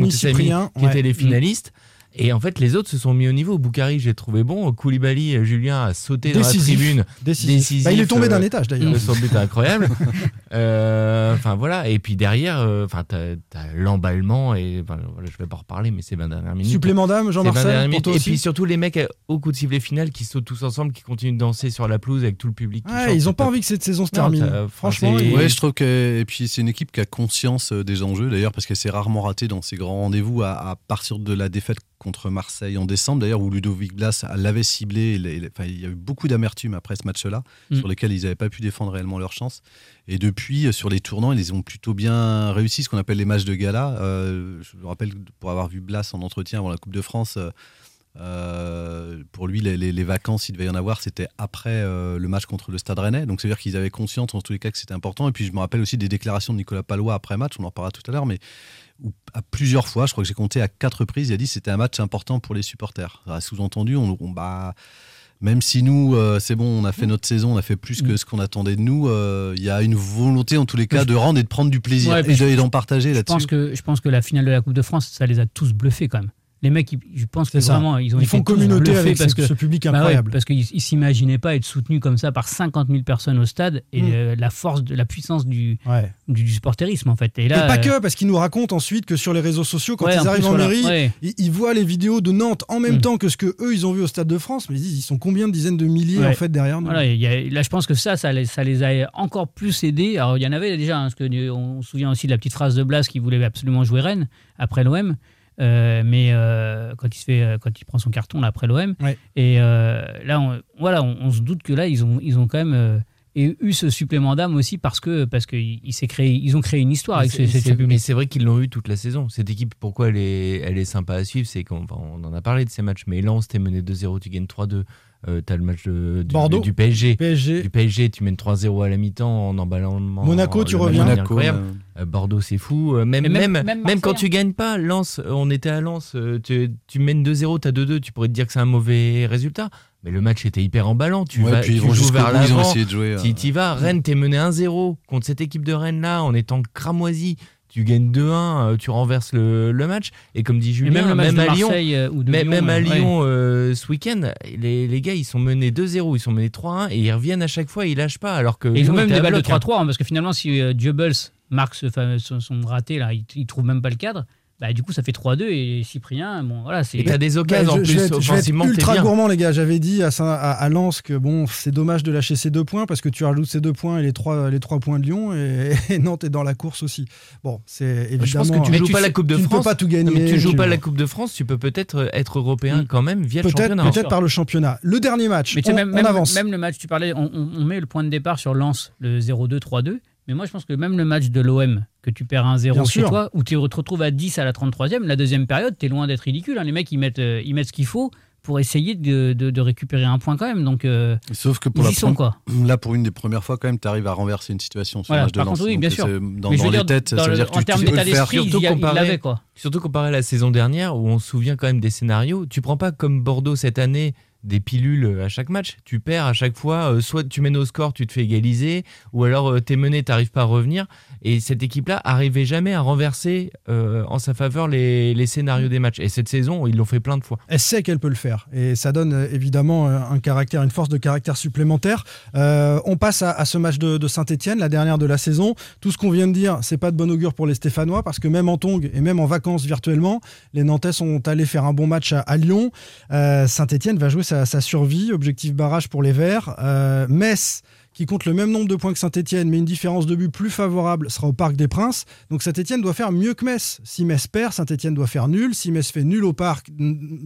qui ouais. étaient les finalistes. Et en fait, les autres se sont mis au niveau. Boukari, j'ai trouvé bon. Koulibaly, Julien a sauté dans la Décisif. tribune. Décisif. Décisif, Bah, il est tombé euh, d'un étage d'ailleurs. Le son but est incroyable. Euh, Enfin voilà. Et puis derrière, euh, enfin t'as, t'as l'emballement et voilà, je vais pas en reparler, mais c'est 20 dernières minutes. Supplément d'âme, C'est 20 dernières Jean-Marcel, Et aussi puis surtout les mecs au coup de sifflet final qui sautent tous ensemble, qui continuent de danser sur la pelouse avec tout le public. qui Ouais, chante, ils ont pas envie que cette saison se termine. Franchement, ils- Ouais, je trouve que et puis c'est une équipe qui a conscience des enjeux d'ailleurs parce qu'elle s'est rarement ratée dans ses grands rendez-vous à, à partir de la défaite contre Marseille en décembre d'ailleurs où Ludovic Blas l'avait ciblé. Il, il- enfin, il y a eu beaucoup d'amertume après ce match-là Mm. sur lesquels ils n'avaient pas pu défendre réellement leur chance. Et depuis euh, sur les tournants, ils ont plutôt bien réussi ce qu'on appelle les matchs de gala. Euh, je me rappelle pour avoir vu Blas en entretien avant la Coupe de France. euh, pour lui, les, les- les vacances, il devait y en avoir, c'était après euh, le match contre le Stade Rennais. Donc, c'est-à-dire qu'ils avaient conscience, en tous les cas, que c'était important. Et puis, je me rappelle aussi des déclarations de Nicolas Palois après match, on en parlera tout à l'heure, mais où, à plusieurs fois, je crois que j'ai compté à quatre reprises, il a dit que c'était un match important pour les supporters. Sous-entendu, on, on- bah, même si nous, euh, c'est bon, on a fait notre saison, on a fait plus que ce qu'on attendait de nous, euh, il y a une volonté, en tous les cas, de rendre et de prendre du plaisir Ouais, et d'en partager là-dessus. je pense que la finale de la Coupe de France, ça les a tous bluffés quand même. Les mecs, ils- je pense que ça. vraiment, ils ont Ils font communauté avec parce ce, que ce public Bah ouais, incroyable. parce qu'ils ne s'imaginaient pas être soutenus comme ça par 50 000 personnes au stade et Mm. euh, la force, de la puissance du, Ouais. du, du supporterisme en fait. Et Et là, pas euh, que, parce qu'ils nous racontent ensuite que sur les réseaux sociaux, quand ouais, ils en arrivent plus, en voilà, mairie, ils, ils voient les vidéos de Nantes en même Mm. temps que ce que eux ils ont vu au Stade de France, mais ils disent ils sont combien de dizaines de milliers en fait derrière nous. Voilà, il y a- là, je pense que ça, ça les, ça les a encore plus aidés. Alors, il y en avait déjà, hein, parce que euh, on se souvient aussi de la petite phrase de Blas qui voulait absolument jouer Rennes après l'OM. Euh, mais euh, quand il se fait, euh, quand il prend son carton là, après l'OM, Ouais. et euh, là, on, voilà, on, on se doute que là, ils ont, ils ont quand même euh, et eu ce supplément d'âme aussi parce que parce que il s'est créé, ils ont créé une histoire avec Mais ce, c'est- cette public. Mais c'est vrai qu'ils l'ont eu toute la saison. Cette équipe, pourquoi elle est, elle est sympa à suivre C'est qu'on on en a parlé de ces matchs. Mais Lens, t'es mené 2-0, tu gagnes 3-2. Euh, T'as le match de- du, Bordeaux. du PSG. PSG, Du PSG, tu mènes 3-0 à la mi-temps en emballant. Monaco, tu le reviens. Monaco, incroyable. Euh, Bordeaux, c'est fou. Euh, Même, même- même, même même, quand hein. tu gagnes pas, Lens, euh, on était à Lens, euh, tu, tu mènes 2-0, tu as 2-2, tu pourrais te dire que c'est un mauvais résultat. Mais le match était hyper emballant. Tu, ouais, vas, puis ils tu vont joues vers bout, ils ont l'avant. essayé de jouer. euh, Tu y vas, Rennes, t'es mené 1-0 contre cette équipe de Rennes là, en étant cramoisi. Tu gagnes 2-1, euh, tu renverses le, le match. Et comme dit Julien, même de à Lyon, euh, ou même, Lyon, même à euh, ouais. Lyon euh, ce week-end, les, les gars ils sont menés 2-0, ils sont menés 3-1 et ils reviennent à chaque fois, ils lâchent pas. Alors que Et ils ont même des balles de bloc, hein. 3-3, hein, parce que finalement, si euh, Dieubels marque ce fameux- son, son raté, là, il, il trouve même pas le cadre. bah, du coup, ça fait 3-2 et Cyprien, bon, voilà, c'est. Et t'as des Bah, occasions en je, plus je vais être, je vais être offensivement, t'es ultra bien. gourmand, les gars. J'avais dit à, à, à Lens que bon, c'est dommage de lâcher ces deux points parce que tu rajoutes ces deux points et les trois, les trois points de Lyon et, et Nantes est dans la course aussi. Bon, c'est évidemment. Je pense que tu Mais joues tu pas sais- la Coupe de tu ne peux France. pas tout Non, gagner. mais tu joues tu- pas la Coupe de France, tu peux peut-être être européen Mm. quand même via le championnat. peut-être par le championnat. Le dernier match, Mais tu on, même, on même- avance. même le match, tu parlais, on, on- on met le point de départ sur Lens, le 0-2-3-2. Mais moi, je pense que même le match de l'OM, que tu perds Bien 1-0 chez sûr. toi, où tu te retrouves à 10 à la 33e, la deuxième période, tu es loin d'être ridicule. hein. Les mecs, ils mettent, euh, ils mettent ce qu'il faut pour essayer de, de- de récupérer un point quand même. Donc, euh, Sauf que pour ils la y sont, quoi. Là, pour une des premières fois, quand même, tu arrives à renverser une situation sur Voilà, le match de par Lens. contre, oui, bien sûr. Dans, Mais je dans veux les dire, têtes, dans ça veut le- dire que en tu, termes tu peux d'état d'esprit, il surtout comparé- l'avait, quoi. Surtout comparé à la saison dernière où on se souvient quand même des scénarios. Tu prends pas comme Bordeaux cette année des pilules à chaque match. Tu perds à chaque fois. euh, soit tu mènes au score, tu te fais égaliser, ou alors euh, t'es mené, t'arrives pas à revenir. Et cette équipe-là arrivait jamais à renverser euh, en sa faveur les, les scénarios des matchs. Et cette saison, ils l'ont fait plein de fois. Elle sait qu'elle peut le faire et ça donne euh, évidemment euh, un caractère, une force de caractère supplémentaire. Euh, on passe à, ce match de, Saint-Etienne, la dernière de la saison. Tout ce qu'on vient de dire, c'est pas de bon augure pour les Stéphanois parce que même en tongue et même en vacances virtuellement, les Nantais sont allés faire un bon match à, Lyon. Euh, Saint-Etienne va jouer sa, sa survie, objectif barrage pour les Verts. Euh, Metz qui compte le même nombre de points que Saint-Etienne, mais une différence de but plus favorable, sera au Parc des Princes. Donc Saint-Etienne doit faire mieux que Metz. Si Metz perd, Saint-Etienne doit faire nul. Si Metz fait nul au Parc,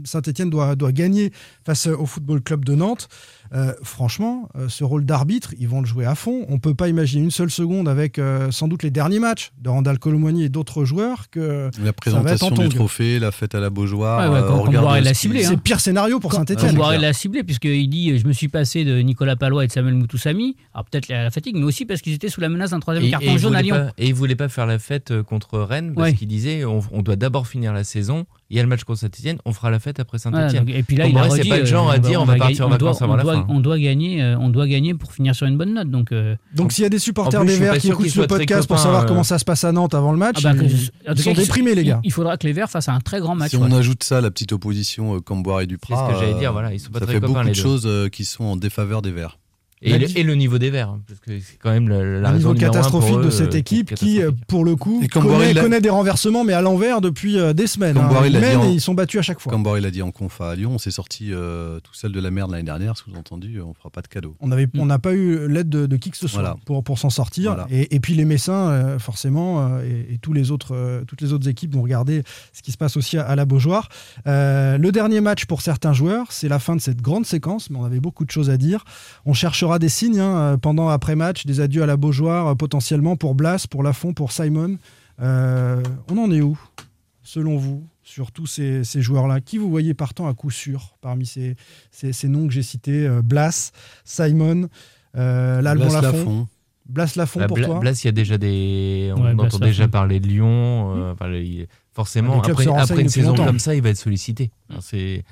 Saint-Etienne doit gagner face au Football Club de Nantes. Euh, franchement, euh, ce rôle d'arbitre, ils vont le jouer à fond. On peut pas imaginer une seule seconde avec euh, sans doute les derniers matchs de Randall Colomwani et d'autres joueurs que La présentation du trophée, la fête à la Beaujoire. Ouais, ouais, quand- euh, quand l'a ciblé, hein. c'est le pire scénario pour Saint-Etienne. Comme Boiré l'a ciblé, puisqu'il dit Je me suis passé de Nicolas Palois et de Samuel Moutoussami. Alors peut-être la, la fatigue, mais aussi parce qu'ils étaient sous la menace d'un troisième carton et il jaune à voulait Lyon. pas- et il voulait pas faire la fête contre Rennes parce Ouais. qu'il disait on, on doit d'abord finir la saison. Il y a le match contre Saint-Etienne, on fera la fête après Saint-Etienne. donc- et puis là, il a redit, c'est pas le genre euh, à dire on va va partir en on doit- avant on la doit- fin. On doit gagner, euh, on doit gagner pour finir sur une bonne note. Donc, euh, Donc s'il y a des supporters plus, des Verts qui écoutent ce podcast pour savoir euh. comment ça se passe à Nantes avant le match, ah bah, ils, sont cas, déprimés les gars. Il faudra que les Verts fassent un très grand match. Si on ajoute ça, la petite opposition euh, Camboire et Duprat, C'est ce que j'allais dire, voilà, ils sont pas ça très fait beaucoup de choses qui sont en défaveur des Verts. Et, le, et le niveau des Verts, hein, parce que c'est quand même la, la un raison niveau catastrophique pour eux, de cette euh, équipe qui, euh, pour le coup, Et connaît, l'a- connaît des renversements, mais à l'envers depuis euh, des semaines. Hein. Boiré Ils l'a dit mènent en- et ils sont battus à chaque fois. Comme Boiré l'a dit en conf à Lyon, on s'est sorti euh, tout seul de la merde l'année dernière, sous-entendu, on fera pas de cadeau. On on n'a pas eu l'aide de, de qui que ce soit Voilà. pour, pour s'en sortir. Voilà. Et, et puis les Messins, euh, forcément, euh, et, et tous les autres, euh, toutes les autres équipes vont regarder ce qui se passe aussi à, à la Beaujoire. Euh, le dernier match pour certains joueurs, c'est la fin de cette grande séquence, mais on avait beaucoup de choses à dire. On cherchera des signes hein, pendant après-match, des adieux à la Beaujoire, euh, potentiellement pour Blas, pour Lafont, pour Simon. Euh, on en est où, selon vous sur tous ces, ces joueurs-là? Qui vous voyez partant à coup sûr parmi ces, ces, ces noms que j'ai cités euh, Blas, Simon, euh, l'Albon Blas Lafont Lafont. Blas Lafont Bah, pour Bla- toi? Blas, il y a déjà des. On Ouais, Blas entend déjà parler de Lyon. euh, enfin, il- forcément, après, après une saison longtemps. comme ça, il va être sollicité. C'est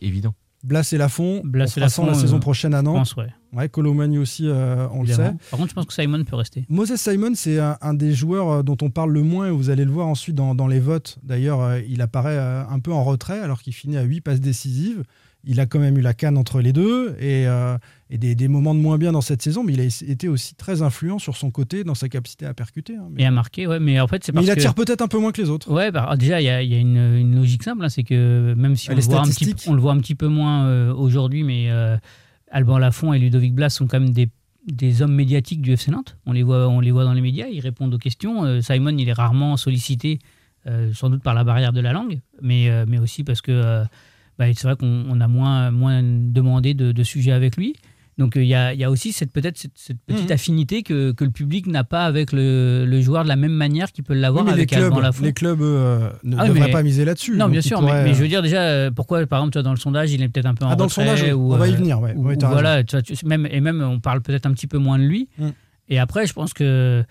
évident. Blas et Lafont, Blas et Lafont, la euh, saison prochaine à Je Nantes. pense, ouais. Ouais, Colomani aussi, euh, on le sait. Par contre, je pense que Simon peut rester. Moses Simon, c'est un, un des joueurs euh, dont on parle le moins, et vous allez le voir ensuite dans, dans les votes. D'ailleurs, euh, il apparaît euh, un peu en retrait alors qu'il finit à 8 passes décisives. Il a quand même eu la canne entre les deux et, euh, et des, des moments de moins bien dans cette saison, mais il a été aussi très influent sur son côté dans sa capacité à percuter. hein. Mais, Et à marquer, ouais. Mais en fait, c'est mais parce il que. attire peut-être un peu moins que les autres. Ouais, bah, déjà, il y a, il y a une, une logique simple, hein, c'est que même si on le, voit un petit, statistiques. on le voit un petit peu moins euh, aujourd'hui, mais euh, Alban Lafont et Ludovic Blas sont quand même des, des hommes médiatiques du FC Nantes. On les, voit, on les voit dans les médias, ils répondent aux questions. Euh, Simon, il est rarement sollicité, euh, sans doute par la barrière de la langue, mais, euh, mais aussi parce que bah, c'est vrai qu'on on a moins, moins demandé de, de sujets avec lui. Donc euh, il y, a, il y a aussi cette, peut-être cette, cette petite Mhm. affinité que, que le public n'a pas avec le, le joueur de la même manière qu'il peut l'avoir Oui, mais les avec clubs, Lafont. les clubs euh, ne Ah, devraient mais- pas miser là-dessus. Non, bien sûr, mais, pourraient, mais je euh, veux dire déjà, euh, pourquoi par exemple, tu vois, dans le sondage, il est peut-être un peu en Ah, dans le retrait, sondage, ou, on va y venir, ouais. ou- Ouais, t'as ou voilà, tu vois, tu- même, et même on parle peut-être un petit peu moins de lui. Mm. Et après, je pense que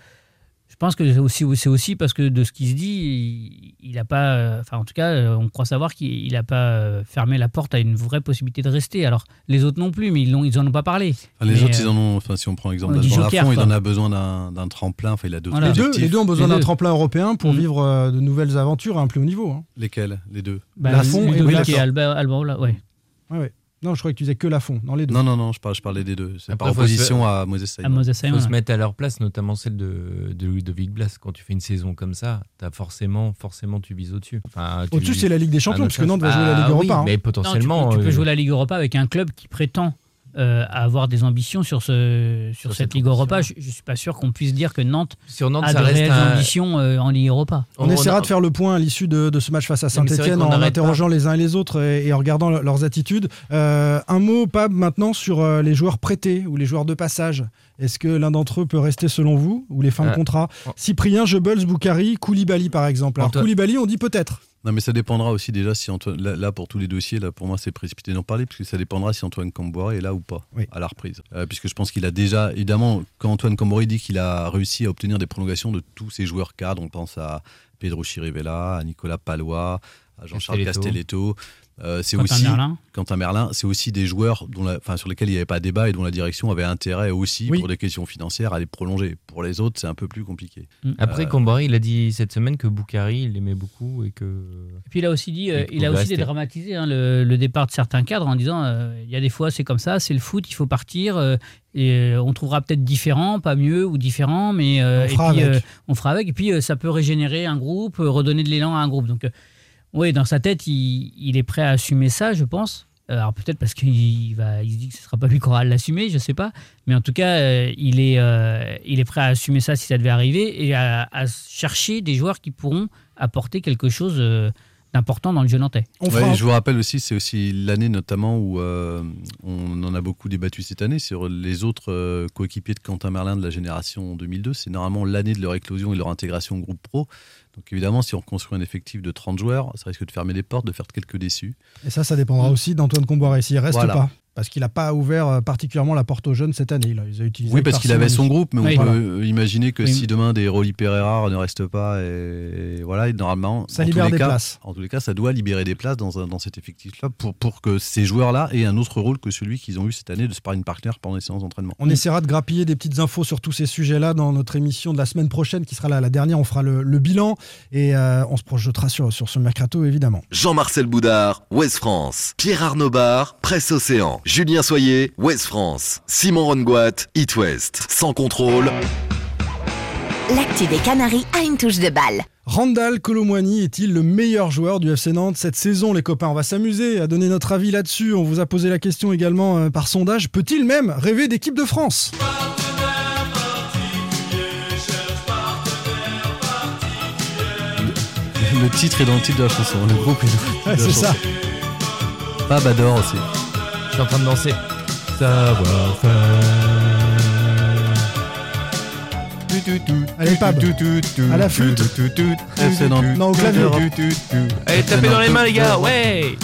je pense que c'est aussi, c'est aussi parce que de ce qui se dit, il n'a pas, enfin en tout cas, euh, on croit savoir qu'il n'a pas euh, fermé la porte à une vraie possibilité de rester. Alors les autres non plus, mais ils n'en ils en ont pas parlé. Enfin, les Mais, autres, euh, ils en ont. Enfin, si on prend l'exemple d'Alban Lafont, il en a besoin d'un d'un tremplin. Enfin, il a d'autres Voilà. Les deux, objectifs. les deux ont besoin Les d'un deux. tremplin européen pour Mm. vivre de nouvelles aventures à un plus haut niveau. hein. Lesquels? Les deux. bah, Lafont et et Alba, Alban, là, ouais. Ouais, ouais. Non, je croyais que tu disais que Lafont, dans les deux. Non, non, non, je, parle, je parlais des deux. C'est par opposition se- à Moses À Simon. Moses Il faut se mettre à leur place, notamment celle de, de Ludovic Blas. Quand tu fais une saison comme ça, as forcément, forcément, tu vises au-dessus. Enfin, tu- Au-dessus, c'est la Ligue des Champions, Ah, parce que Nantes va jouer la ah, Ligue oui, Europa. hein. Mais Non, tu potentiellement. peux- tu peux, euh, jouer la Ligue Europa avec un club qui prétend euh, avoir des ambitions sur, ce, sur, Sur cette cette Ligue Europa. Je ne suis pas sûr qu'on puisse dire que Nantes sur Nantes, a ça de reste réelles un. ambitions euh, en Ligue Europa. On, essaiera de faire le point à l'issue de, de ce match face à Saint-Etienne en interrogeant les uns et les autres et, et en regardant le- leurs attitudes. Euh, un mot, Pab, maintenant sur euh, les joueurs prêtés ou les joueurs de passage. Est-ce que l'un d'entre eux peut rester selon vous ou les fins de contrat? Cyprien, Jebels, Boukari, Koulibaly par exemple. Alors Antoine- Koulibaly, on dit peut-être. Non, mais ça dépendra aussi déjà si Antoine. Là, là, pour tous les dossiers, là, pour moi, c'est précipité d'en parler, parce que ça dépendra si Antoine Camboire est là ou pas Oui. à la reprise. Euh, puisque je pense qu'il a déjà. Évidemment, quand Antoine Camboire dit qu'il a réussi à obtenir des prolongations de tous ses joueurs cadres, on pense à Pedro Chirivella, à Nicolas Palois, à Jean-Charles Castelletto. Castelletto. Euh, c'est Quentin aussi Merlin. Quentin Merlin, c'est aussi des joueurs dont la- enfin, sur lesquels il n'y avait pas débat et dont la direction avait intérêt aussi, Oui. pour des questions financières, à les prolonger. Pour les autres, c'est un peu plus compliqué. Après, Euh, Comboiré, il a dit cette semaine que Boukari, il l'aimait beaucoup et que. Et puis il a aussi dit, euh, il a pouvait aussi rester. dédramatisé hein, le, le départ de certains cadres en disant euh, il y a des fois c'est comme ça, c'est le foot, il faut partir euh, et euh, on trouvera peut-être différent, pas mieux ou différent, mais euh, On et fera puis, euh, on fera avec et puis euh, ça peut régénérer un groupe, euh, redonner de l'élan à un groupe. Donc euh, oui, dans sa tête, il, est prêt à assumer ça, je pense. Euh, Alors peut-être parce qu'il va, il se dit que ce sera pas lui qui aura à l'assumer, je sais pas. Mais en tout cas, euh, il est, euh, il est prêt à assumer ça si ça devait arriver et à chercher des joueurs qui pourront apporter quelque chose d'important dans le jeu nantais. Ouais, je vous rappelle aussi, c'est aussi l'année notamment où euh, on en a beaucoup débattu cette année sur les autres euh, coéquipiers de Quentin Merlin de la génération 2002. C'est normalement l'année de leur éclosion et de leur intégration au groupe pro. Donc évidemment, si on reconstruit un effectif de 30 joueurs, ça risque de fermer les portes, de faire quelques déçus. Et ça, ça dépendra aussi d'Antoine Comboiré s'il reste Voilà. pas. Parce qu'il n'a pas ouvert euh, particulièrement la porte aux jeunes cette année. Il a, il a utilisé Oui, parce qu'il avait son groupe, mais on peut Voilà. imaginer que Oui. si demain des Rolly Pereira ne restent pas, et, et voilà, et normalement, Ça en tous libère les des cas, places. En tous les cas, ça doit libérer des places dans, un- dans cet effectif-là pour, pour que ces joueurs-là aient un autre rôle que celui qu'ils ont eu cette année de sparring partner pendant les séances d'entraînement. On essaiera de grappiller des petites infos sur tous ces sujets-là dans notre émission de la semaine prochaine, qui sera la, la dernière. On fera le, le bilan et euh, on se projetera sur, sur ce mercato, évidemment. Jean-Marcel Boudard, Ouest France. Pierre Arnaud Bar, Presse Océan. Julien Soyer, Ouest France. Simon Rongoat, It West. Sans contrôle. L'actu des Canaries a une touche de balle. Randall Colomwani est-il le meilleur joueur du FC Nantes cette saison, les copains? On va s'amuser à donner notre avis là-dessus. On vous a posé la question également euh, par sondage. Peut-il même rêver d'équipe de France? Le titre est dans le titre de la chanson, le groupe est dans le titre Ouais, de la C'est ça. Fab adore aussi. Suis en train de danser. Savoir Allez, Pab. À la flûte. Nantes. Non, au clavier. Allez, tapez dans les mains, les gars, ouais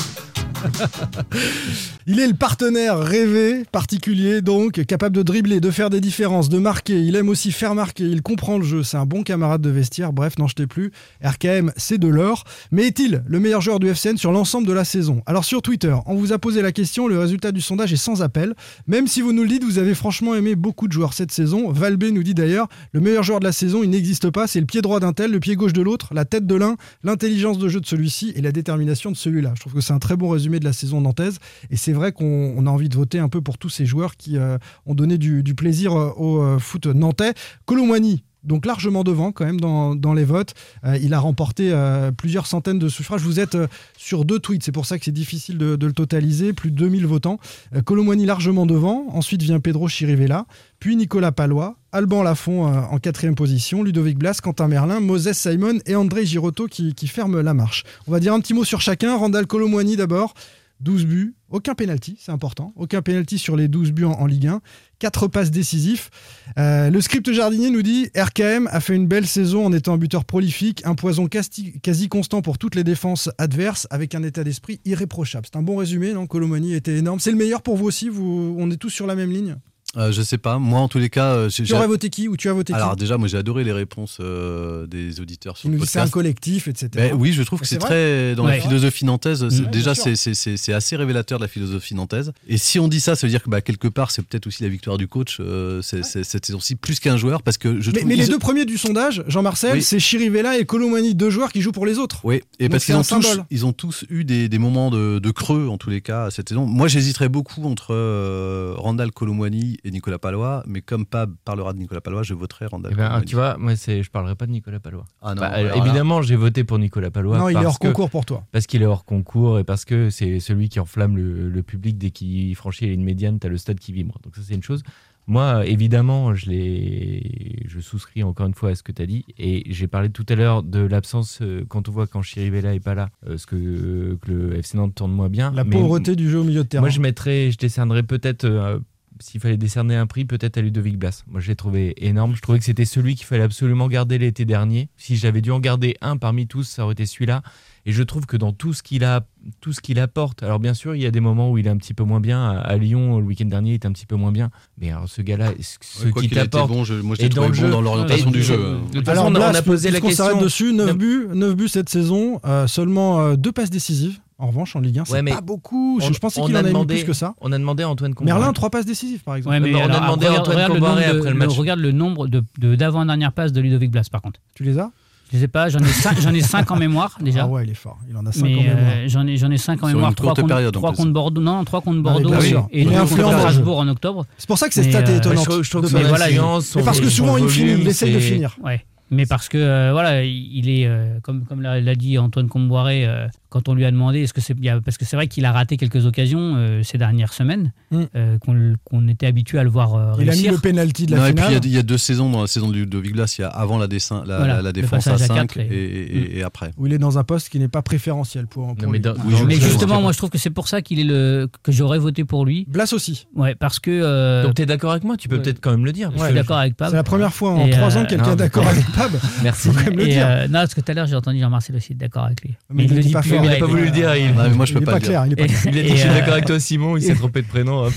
Il est le partenaire rêvé, particulier donc, capable de dribbler, de faire des différences, de marquer. Il aime aussi faire marquer, il comprend le jeu, c'est un bon camarade de vestiaire. Bref, n'en jetez plus. RKM, c'est de l'or. Mais est-il le meilleur joueur du FCN sur l'ensemble de la saison? Alors sur Twitter, on vous a posé la question, le résultat du sondage est sans appel. Même si vous nous le dites, vous avez franchement aimé beaucoup de joueurs cette saison. Valbé nous dit d'ailleurs, le meilleur joueur de la saison, il n'existe pas, c'est le pied droit d'un tel, le pied gauche de l'autre, la tête de l'un, l'intelligence de jeu de celui-ci et la détermination de celui-là. Je trouve que c'est un très bon résumé de la saison nantaise. Et c'est vrai qu'on on a envie de voter un peu pour tous ces joueurs qui euh, ont donné du, plaisir euh, au euh, foot nantais. Colomwani, donc largement devant quand même dans, les votes. Il a remporté plusieurs centaines de suffrages. Vous êtes sur deux tweets, c'est pour ça que c'est difficile de, le totaliser. Plus de 2000 votants. Colomwani largement devant. Ensuite vient Pedro Chirivella, puis Nicolas Palois, Alban Lafont en quatrième position, Ludovic Blas, Quentin Merlin, Moses Simon et André Girotto qui, qui ferment la marche. On va dire un petit mot sur chacun. Randall Colomwani d'abord. 12 buts, aucun penalty, c'est important. Aucun penalty sur les 12 buts en, Ligue 1. 4 passes décisifs. Euh, le script jardinier nous dit RKM a fait une belle saison en étant un buteur prolifique, un poison quasi constant pour toutes les défenses adverses, avec un état d'esprit irréprochable. C'est un bon résumé, non? Colomani était énorme. C'est le meilleur pour vous aussi? Vous, On est tous sur la même ligne? Euh, je sais pas. Moi, en tous les cas, euh, j'ai- Tu j'ai- aurais voté qui ou tu as voté qui alors déjà, moi, j'ai adoré les réponses euh, des auditeurs sur le dit c'est un podcast. collectif, etc. Ben oui, je trouve que c'est c'est très dans la philosophie nantaise. c'est- Ouais, déjà, c'est- c'est c'est- c'est assez révélateur de la philosophie nantaise. Et si on dit ça, ça veut dire que bah, quelque part, c'est peut-être aussi la victoire du coach euh, c'est- c'est- cette saison-ci plus qu'un joueur parce que je Mais, trouve mais les deux premiers du sondage, Jean-Marcel, Oui. c'est Chirivella et Colomani, deux joueurs qui jouent pour les autres. Oui, et Donc parce c'est qu'ils un ont, tous, symbole. ils ont tous eu des, des moments de, de creux, en tous les cas, cette saison. Moi, j'hésiterais beaucoup entre Randall Colomwani et Nicolas Palois, mais comme Pab parlera de Nicolas Palois, je voterai Randall Eh ben, tu vois, moi, je parlerai pas de Nicolas Palois. Ah non, Bah, alors évidemment, j'ai voté pour Nicolas Palois. non, il est hors que- concours pour toi. Parce qu'il est hors concours et parce que c'est celui qui enflamme le, le public dès qu'il franchit la ligne médiane, t'as le stade qui vibre. Donc ça c'est une chose. Moi, évidemment, je, souscris encore une fois à ce que tu as dit. Et j'ai parlé tout à l'heure de l'absence, euh, quand on voit quand Chirivella est pas là, euh, ce que, que le FC Nantes tourne moins bien. La Mais pauvreté du jeu au milieu de terrain. Moi, je mettrais, je décernerais peut-être, euh, s'il fallait décerner un prix, peut-être à Ludovic Blas. Moi, je l'ai trouvé énorme. Je trouvais que c'était celui qu'il fallait absolument garder l'été dernier. Si j'avais dû en garder un parmi tous, ça aurait été celui-là. Et je trouve que dans tout ce qu'il a, tout ce qu'il apporte, alors bien sûr, il y a des moments où il est un petit peu moins bien. À- À Lyon, le week-end dernier, il était un petit peu moins bien. Mais alors, ce gars-là, ce qu'il ait été t'apporte. bon, je- moi, je l'ai et trouvé le bon dans l'orientation du jeu. De toute Alors, façon, on a- Blas, on a posé la question. s'arrête dessus, 9 Non. buts, 9 buts cette saison, euh, seulement euh, deux passes décisives. En revanche, en Ligue 1, c'est Ouais, pas beaucoup. Je, on- je pensais qu'il a en avait mis demandé- plus que ça. On a demandé à Antoine Comboiré. Merlin, trois passes décisives, par exemple. Ouais, mais on a alors, demandé à regarde, Antoine Comboiré nombre de- après le le- match. regarde le nombre de, de- d'avant-dernière passe de Ludovic Blas, par contre. Tu les as? Je sais pas, j'en ai cinq, j'en ai cinq en mémoire déjà. Ah ouais, il est fort. Il en a 5 mais en mémoire. euh, j'en ai j'en ai cinq en Sur mémoire une trois courte contre, période, contre Bordeaux non trois contre Ah, Bordeaux bien et- sûr. et Il est deux influent contre. Strasbourg en octobre C'est pour ça que mais, stats euh, est je trouve- je trouve que voilà, Mais parce que souvent, il, finit, il essaye de c'est- finir. ouais mais parce que euh, voilà il est euh, comme comme l'a, l'a dit Antoine Comboiré euh, quand on lui a demandé est-ce que c'est parce que c'est vrai qu'il a raté quelques occasions euh, ces dernières semaines Mm. euh, qu'on, qu'on était habitué à le voir euh, Il a mis réussir le penalty de Non, la et puis il y finale. a- il y, a deux saisons dans la saison de Blas, il y a avant la, dessin, la, Voilà, la- la le défense à passage à 5 quatre et, et- et- et après. Où il est dans un poste qui n'est pas préférentiel pour, pour Non, mais dans- Oui, jeu, justement moi je trouve que c'est pour ça qu'il est le que j'aurais voté pour lui Blas aussi. ouais parce que euh, Donc t'es d'accord avec moi? Tu peux Ouais. peut-être quand même le dire. je suis d'accord avec Pab C'est la première fois en Et, 3 euh, ans que quelqu'un non, est d'accord avec Pab. Merci. Faut quand même le Et, dire. non, parce que tout à l'heure, j'ai entendu Jean-Marcel aussi être d'accord avec lui. Mais il le dit pas Il a mais- pas voulu le dire. Il, Non, mais moi je peux est pas pas le dire. clair. Il est pas clair. il euh, d'accord avec toi, Simon. Il s'est trompé de prénom. hop.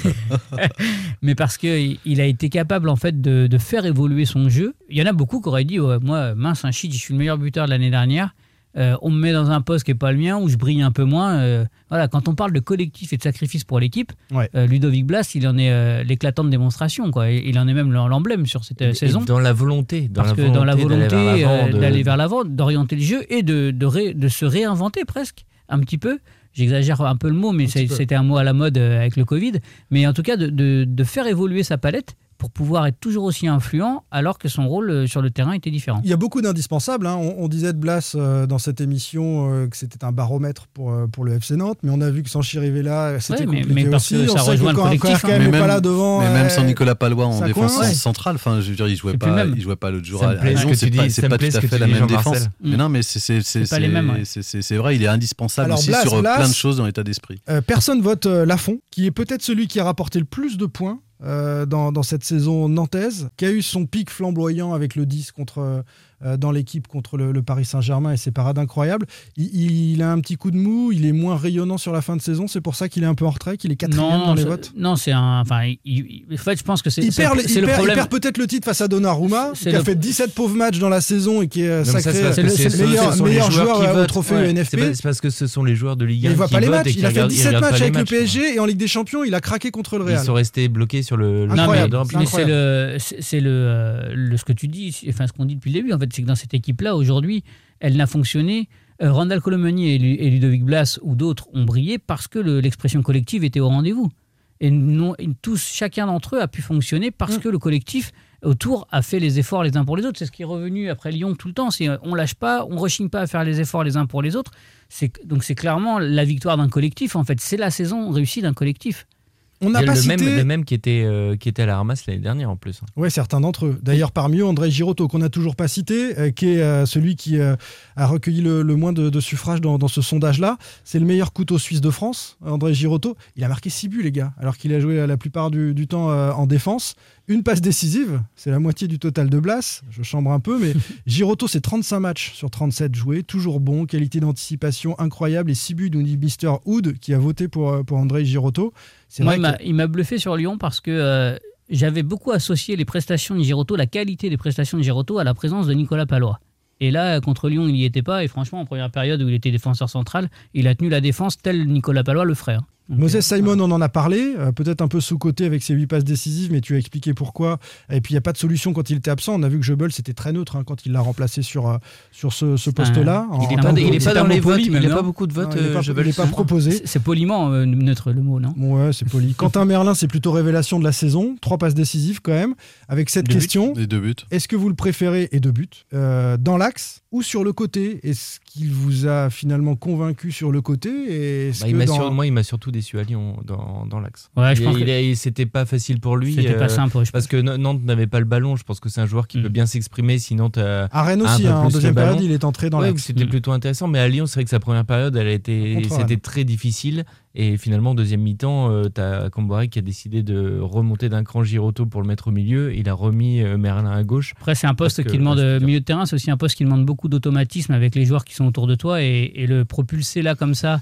mais parce qu'il il a été capable en fait de, de faire évoluer son jeu. Il y en a beaucoup qui auraient dit ouais, moi mince un shit, je suis le meilleur buteur de l'année dernière. Euh, on me met dans un poste qui est pas le mien où je brille un peu moins. Euh, voilà, quand on parle de collectif et de sacrifice pour l'équipe, Ouais. euh, Ludovic Blas, il en est euh, l'éclatante démonstration quoi. Il en est même l'emblème sur cette euh, Et saison. Dans la volonté. Dans parce la que dans la volonté d'aller vers l'avant, de- d'orienter le jeu et de, de, ré- de se réinventer presque un petit peu. J'exagère un peu le mot, mais c'était un mot à la mode avec le Covid. Mais en tout cas, de, de- de faire évoluer sa palette pour pouvoir être toujours aussi influent alors que son rôle euh, sur le terrain était différent. Il y a beaucoup d'indispensables. hein. On, on disait de Blas euh, dans cette émission euh, que c'était un baromètre pour, euh, pour le FC Nantes, mais on a vu que sans Chirivella, c'était Ouais, mais- compliqué mais aussi. on ça sait rejoint que le collectif, hein. quand même Mais n'est pas même- là devant. Mais même sans Nicolas Palois en défense. Ouais. centrale, enfin, je veux dire, il jouait pas, le même. il jouait pas l'autre jour à Lyon, que c'est tu pas, c'est pas tout à fait la même défense. Mm. Mais non, mais c'est c'est c'est C'est pas les mêmes, ouais. c'est- c'est- c'est vrai, il est indispensable aussi sur plein de choses dans l'état d'esprit. Personne vote Lafont, qui est peut-être celui qui a rapporté le plus de points euh, dans, cette saison nantaise, qui a eu son pic flamboyant avec le 10 contre, euh, dans l'équipe contre le, le Paris Saint-Germain et ses parades incroyables. Il, il a un petit coup de mou, il est moins rayonnant sur la fin de saison, c'est pour ça qu'il est un peu en retrait, qu'il est quatrième dans les votes. non, c'est un. Enfin, il- il- en fait, je pense que c'est Il c'est- perd, c'est il le perd- il problème. perd peut-être le titre face à Donnarumma, qui a le- fait 17 pauvres matchs dans la saison et qui est euh, Non, ça, sacré c'est parce c'est que le- meilleur, joueur qui euh, au trophée Ouais. NFP. C'est parce que ce sont les joueurs de Ligue 1 Mais il voit qui pas les votent matchs. Il a fait regardent- ils 17 regardent pas matchs avec le. PSG et en Ligue des Champions, il a craqué contre le Ils Real. sont restés bloqués sur le. Non, mais, c'est euh, le- ce que tu dis, enfin ce qu'on dit depuis le début, en fait, c'est que dans cette équipe-là, aujourd'hui, elle n'a fonctionné. euh, Randall Colomani et, Lu- et Ludovic Blas ou d'autres ont brillé parce que le- l'expression collective était au rendez-vous. Et non, tous, chacun d'entre eux a pu fonctionner parce Mm. que le collectif autour a fait les efforts les uns pour les autres. C'est ce qui est revenu après Lyon tout le temps. C'est euh, on lâche pas, on rechigne pas à faire les efforts les uns pour les autres. C'est donc c'est clairement la victoire d'un collectif. En fait, c'est la saison réussie d'un collectif. On n'a a pas le cité... même, le même qui était, euh, qui était à la ramasse l'année dernière en plus. Oui, certains d'entre eux. D'ailleurs, parmi eux, André Girotto, qu'on n'a toujours pas cité, euh, qui est euh, celui qui a recueilli le, le moins de, de suffrages dans, dans ce sondage-là. C'est le meilleur couteau suisse de France, André Girotto. Il a marqué 6 buts, les gars, alors qu'il a joué la plupart du, du temps en défense. Une passe décisive, c'est la moitié du total de Blas. Je chambre un peu, mais Girotto, c'est 35 matchs sur 37 joués, toujours bon, qualité d'anticipation incroyable et 6 buts, nous dit Mister Hood, qui a voté pour, euh, pour André Girotto. C'est Moi, vrai il m'a- bluffé sur Lyon parce que euh, j'avais beaucoup associé les prestations de Giroto, la qualité des prestations de Giroto à la présence de Nicolas Palois. Et là, contre Lyon, il n'y était pas. Et franchement, en première période où il était défenseur central, il a tenu la défense tel Nicolas Palois le ferait. Hein. Moses euh, Simon, on en a parlé, euh, peut-être un peu sous-côté avec ses 8 passes décisives, mais tu as expliqué pourquoi. Et puis il n'y a pas de solution quand il était absent. On a vu que Jebel c'était très neutre hein, quand il l'a remplacé sur, euh, sur ce, ce poste-là. il est En- pas- dans les votes, il n'a non pas beaucoup de Non, votes. il n'est euh, pas, Jebel. pas proposé. c'est- poliment euh, neutre le mot, non? Ouais, c'est poli. Quentin Merlin, c'est plutôt révélation de la saison. Trois passes décisives quand même. Avec cette Deux buts. question, Les deux buts. est-ce que vous le préférez, et deux buts, euh, dans l'axe ou sur le côté? Est-ce qu'il vous a finalement convaincu sur le côté? Et Bah, il que m'a dans- sur- Moi, il m'a surtout déçu à Lyon dans, dans l'axe. Ouais, je Il- pense il que a- il- C'était pas facile pour lui. c'était pas euh, simple. je Parce que Nantes n'avait pas le ballon. Je pense que c'est un joueur qui Mm. peut bien s'exprimer. Sinon, t'as- À Rennes aussi, hein, en deuxième période, il est entré dans Ouais, l'axe. c'était Mm. plutôt intéressant. Mais à Lyon, c'est vrai que sa première période, elle a été, c'était très difficile. Et finalement, en deuxième mi-temps, euh, t'as Comboiré qui a décidé de remonter d'un cran Giroto pour le mettre au milieu. Il a remis euh, Merlin à gauche. Après, c'est un poste qui demande euh, milieu de terrain, c'est aussi un poste qui demande beaucoup d'automatisme avec les joueurs qui sont autour de toi et, et le propulser là comme ça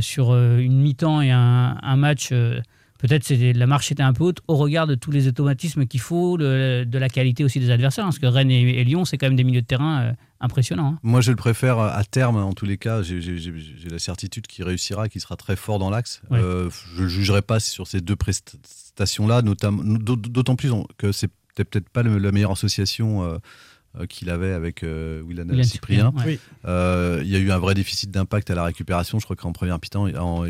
sur euh, une mi-temps et un, un match. euh, Peut-être la marche était un peu haute au regard de tous les automatismes qu'il faut, le- de la qualité aussi des adversaires. hein, parce que Rennes et, et Lyon, c'est quand même des milieux de terrain euh, impressionnants. hein. Moi, je le préfère à terme, en tous les cas. J'ai- la certitude qu'il réussira, qu'il sera très fort dans l'axe. Ouais. Euh, je ne jugerai pas sur ces deux prestations-là, d'autant plus que c'est peut-être peut-être pas le- la meilleure association euh, euh, qu'il avait avec euh, William Cyprien. Cyprien, ouais. Oui. Euh, Il y a eu un vrai déficit d'impact à la récupération. Je crois qu'en première mi-temps,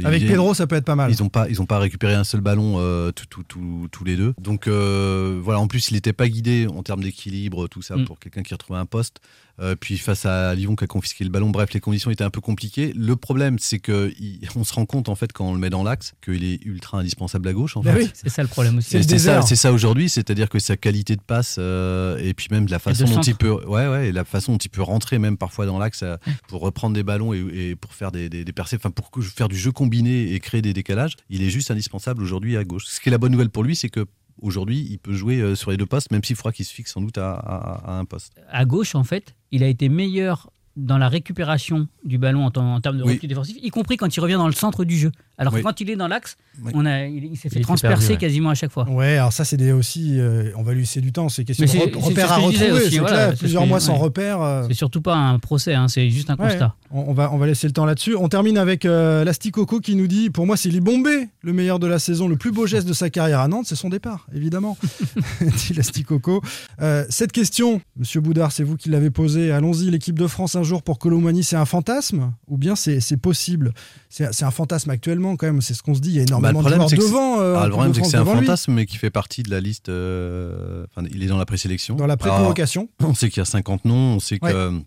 Avec il- Pedro, ça peut être pas mal. Ils n'ont pas, ils ont pas récupéré un seul ballon euh, tout- tout- tout- tous les deux. Donc euh, voilà, en plus, il n'était pas guidé en termes d'équilibre, tout ça, Mm. pour quelqu'un qui retrouvait un poste. Euh, puis face à Lyon qui a confisqué le ballon, bref, les conditions étaient un peu compliquées. Le problème, c'est que il- on se rend compte en fait quand on le met dans l'axe qu'il est ultra indispensable à gauche. En fait. oui. C'est ça le problème aussi. C'est ça, aujourd'hui, c'est-à-dire que sa qualité de passe euh, et puis même la façon dont centre. il peut, ouais, ouais, et la façon dont il peut rentrer même parfois dans l'axe euh, pour reprendre des ballons et, et pour faire des, des, des percées, enfin pour faire du jeu combiné et créer des décalages, il est juste indispensable aujourd'hui à gauche. Ce qui est la bonne nouvelle pour lui, c'est que aujourd'hui, il peut jouer euh, sur les deux postes, même s'il faudra qu'il se fixe sans doute à, à- à un poste. à gauche, en fait, il a été meilleur dans la récupération du ballon en, en termes de Oui. repli défensif, y compris quand il revient dans le centre du jeu. Alors Oui. que quand il est dans l'axe, Oui. on a, il, il s'est fait transpercer perdu, ouais. quasiment à chaque fois. Ouais, alors ça, c'est des aussi. euh, on va lui laisser du temps. C'est question Mais de c'est- rep- c'est repères ce à retrouver. aussi, voilà, clair, plusieurs que- mois sans ouais. repères. euh, C'est surtout pas un procès, hein, c'est juste un Ouais. constat. On, on va, on va laisser le temps là-dessus. On termine avec euh, l'Asticoco qui nous dit Pour moi, c'est Libombé, le meilleur de la saison, le plus beau geste de sa carrière à Nantes, c'est son départ, évidemment. dit l'Asticoco. Euh, cette question, monsieur Boudard, c'est vous qui l'avez posée. Allons-y, l'équipe de France un jour pour Colomani, c'est un fantasme? Ou bien c'est c'est possible? C'est c'est un fantasme actuellement, quand même, c'est ce qu'on se dit. Il y a énormément Bah, le de problème, que devant. euh, Ah, le problème, de c'est que c'est un lui. fantasme, mais qui fait partie de la liste. euh, Enfin, il est dans la présélection. Dans la pré-convocation. On sait qu'il y a 50 noms, on sait que Ouais.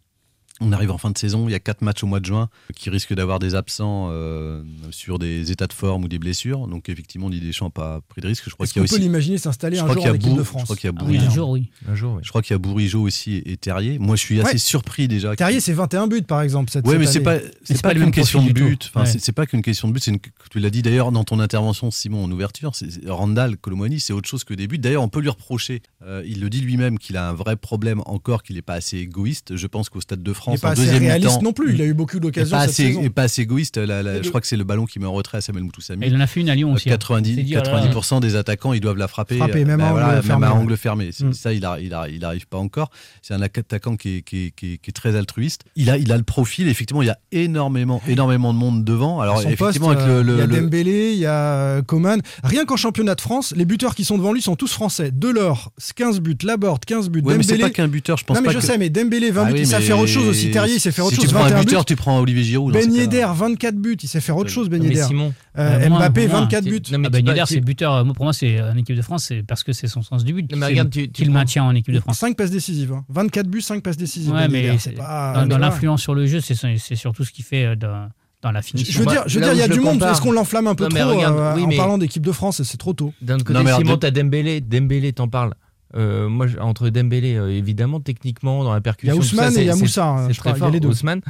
On arrive en fin de saison, il y a quatre matchs au mois de juin qui risquent d'avoir des absents euh, sur des états de forme ou des blessures. Donc effectivement, Didier Deschamps n'a pas pris de risque. Je crois qu'il y a peut aussi. l'imaginer s'installer je un crois jour qu'il y en a équipe de je France crois qu'il y a Ah oui, Bourigeau. un jour, oui. Un jour, oui. Je crois qu'il y a Bourigeau aussi et Terrier. Moi, je suis assez Ouais. surpris déjà. Terrier, c'est 21 buts, par exemple. Cette, Oui, cette mais c'est pas, c'est pas qu'une question de but. Enfin, Ouais. c'est- pas qu'une question de but. C'est une, tu l'as dit d'ailleurs dans ton intervention, Simon, en ouverture. Randall Colomani, c'est autre chose que des buts. D'ailleurs, on peut lui reprocher. euh, il le dit lui-même qu'il a un vrai problème encore, qu'il n'est pas assez égoïste. Je pense qu'au Stade de Il n'est pas en assez deuxième réaliste non plus. Il a eu beaucoup d'occasions pas assez, et pas assez égoïste. La- la- Et je crois que c'est le ballon qui met en retrait à Samuel Moutoussamy. Il en a fait une à Lyon aussi. hein. 90, C'est dit, alors là, 90% des attaquants, ils doivent la frapper. Frapper, même euh, à bah angle voilà, fermé, même à angle fermé. Mm. Ça, il n'arrive il a, il arrive pas encore. C'est un attaquant qui est, qui, est, qui est- qui est très altruiste. Il a, il a le profil. Effectivement, il y a énormément, énormément de monde devant. Alors, effectivement, poste, avec le, euh, le- il y a le- Dembélé, il y a euh, Coman. Rien qu'en championnat de France, les buteurs qui sont devant lui sont tous français. Delors, 15 buts. Laborde, 15 buts. Ouais, mais c'est Dembélé. pas qu'un buteur. Je pense non, mais pas je que- sais, mais Dembélé, 20 Ah buts, oui, il sait mais faire autre chose aussi. Terrier, il sait faire autre si chose. tu prends un 21 buteur, buts. tu prends Olivier Giroud. Ben. Yedder, 24 buts. Il sait faire autre chose, Ben Yedder. Simon, Euh, Euh, moins, Mbappé, moins. 24 Tu- buts. non, mais Ah bah, vas- Yedder, c'est buteur. Moi, pour moi, c'est en équipe de France, c'est parce que c'est son sens du but. Tu- tu qu'il maintient en équipe de France. 5 passes décisives. hein. 24 buts, 5 passes décisives. Ouais, Ben mais Dans, l'influence sur le jeu, c'est surtout ce qu'il fait euh, dans, la Je finition. veux Moi, dire, je veux là dire, il y a du monde. Est-ce qu'on l'enflamme un peu Non, mais trop regarde, euh, oui, en mais- parlant d'équipe de France C'est trop tôt. D'un autre côté, Non, mais Simon, t'as Dembélé. Dembélé, t'en parles. Euh, moi, entre Dembélé, euh, évidemment, techniquement, dans la Il y percussion. a Ousmane ça, et il y a Moussa. hein, C'est crois. très Il y a fort, les deux. Ousmane.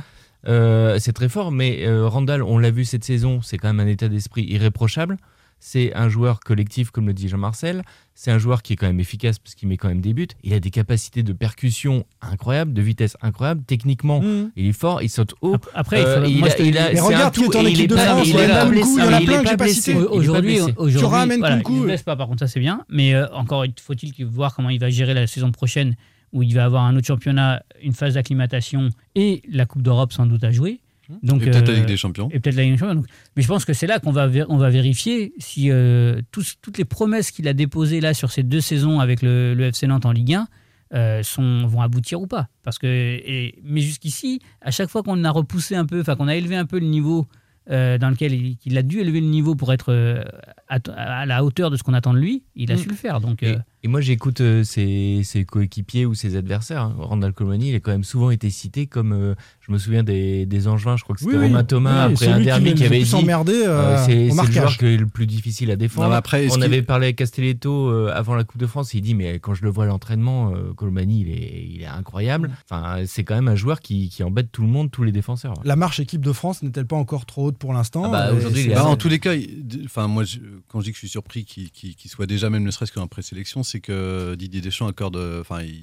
Euh, c'est très fort, mais euh, Randall, on l'a vu cette saison, c'est quand même un état d'esprit irréprochable. C'est un joueur collectif, comme le dit Jean-Marcel. C'est un joueur qui est quand même efficace parce qu'il met quand même des buts. Il a des capacités de percussion incroyables, de vitesse incroyable. Techniquement, Mmh. il est fort, il saute haut. Après, il Euh, il a- il a- Mais c'est regarde qui est tout en équipe il est de France, il il y est en a pas blessé, il il est que pas j'ai pas blessé, il Aujourd'hui, Tu ramènes voilà, il ne blesse pas. Par contre, ça c'est bien. Mais euh, encore, il faut-il qu'il voir comment il va gérer la saison prochaine, où il va avoir un autre championnat, une phase d'acclimatation et la Coupe d'Europe sans doute à jouer. Donc, Et peut-être la euh, Ligue des Champions. et peut-être la Ligue des Champions. Donc, mais je pense que c'est là qu'on va, on va vérifier si euh, tous- toutes les promesses qu'il a déposées là sur ces deux saisons avec le, le FC Nantes en Ligue 1 euh, sont, vont aboutir ou pas. Parce que, et- mais jusqu'ici, à chaque fois qu'on a repoussé un peu, enfin qu'on a élevé un peu le niveau euh, dans lequel il, qu'il a dû élever le niveau pour être euh, à, à la hauteur de ce qu'on attend de lui, il a Mm. su le faire. Donc, Et, euh, et moi, j'écoute euh, ses, ses coéquipiers ou ses adversaires. hein. Randall Colomani, il a quand même souvent été cité comme. Je me souviens des, des Angevins, je crois que c'était Oui, oui. Romain Thomas, Oui, après un qui derby qui, a avait dit. emmerdés, euh, euh, c'est le joueur qui est le plus difficile à défendre. Non, après, On avait parlé avec Castelletto euh, avant la Coupe de France. Il dit Mais quand je le vois à l'entraînement, euh, Colomani, il est, il est incroyable. Enfin, c'est quand même un joueur qui, qui embête tout le monde, tous les défenseurs. La marche équipe de France n'est-elle pas encore trop haute pour l'instant? Ah bah, Et aujourd'hui, c'est- il est Bah, à en tous les cas, enfin moi, je- quand je dis que je suis surpris qu'il soit déjà même ne serait-ce qu'en présélection, c'est que Didier Deschamps accorde, enfin il,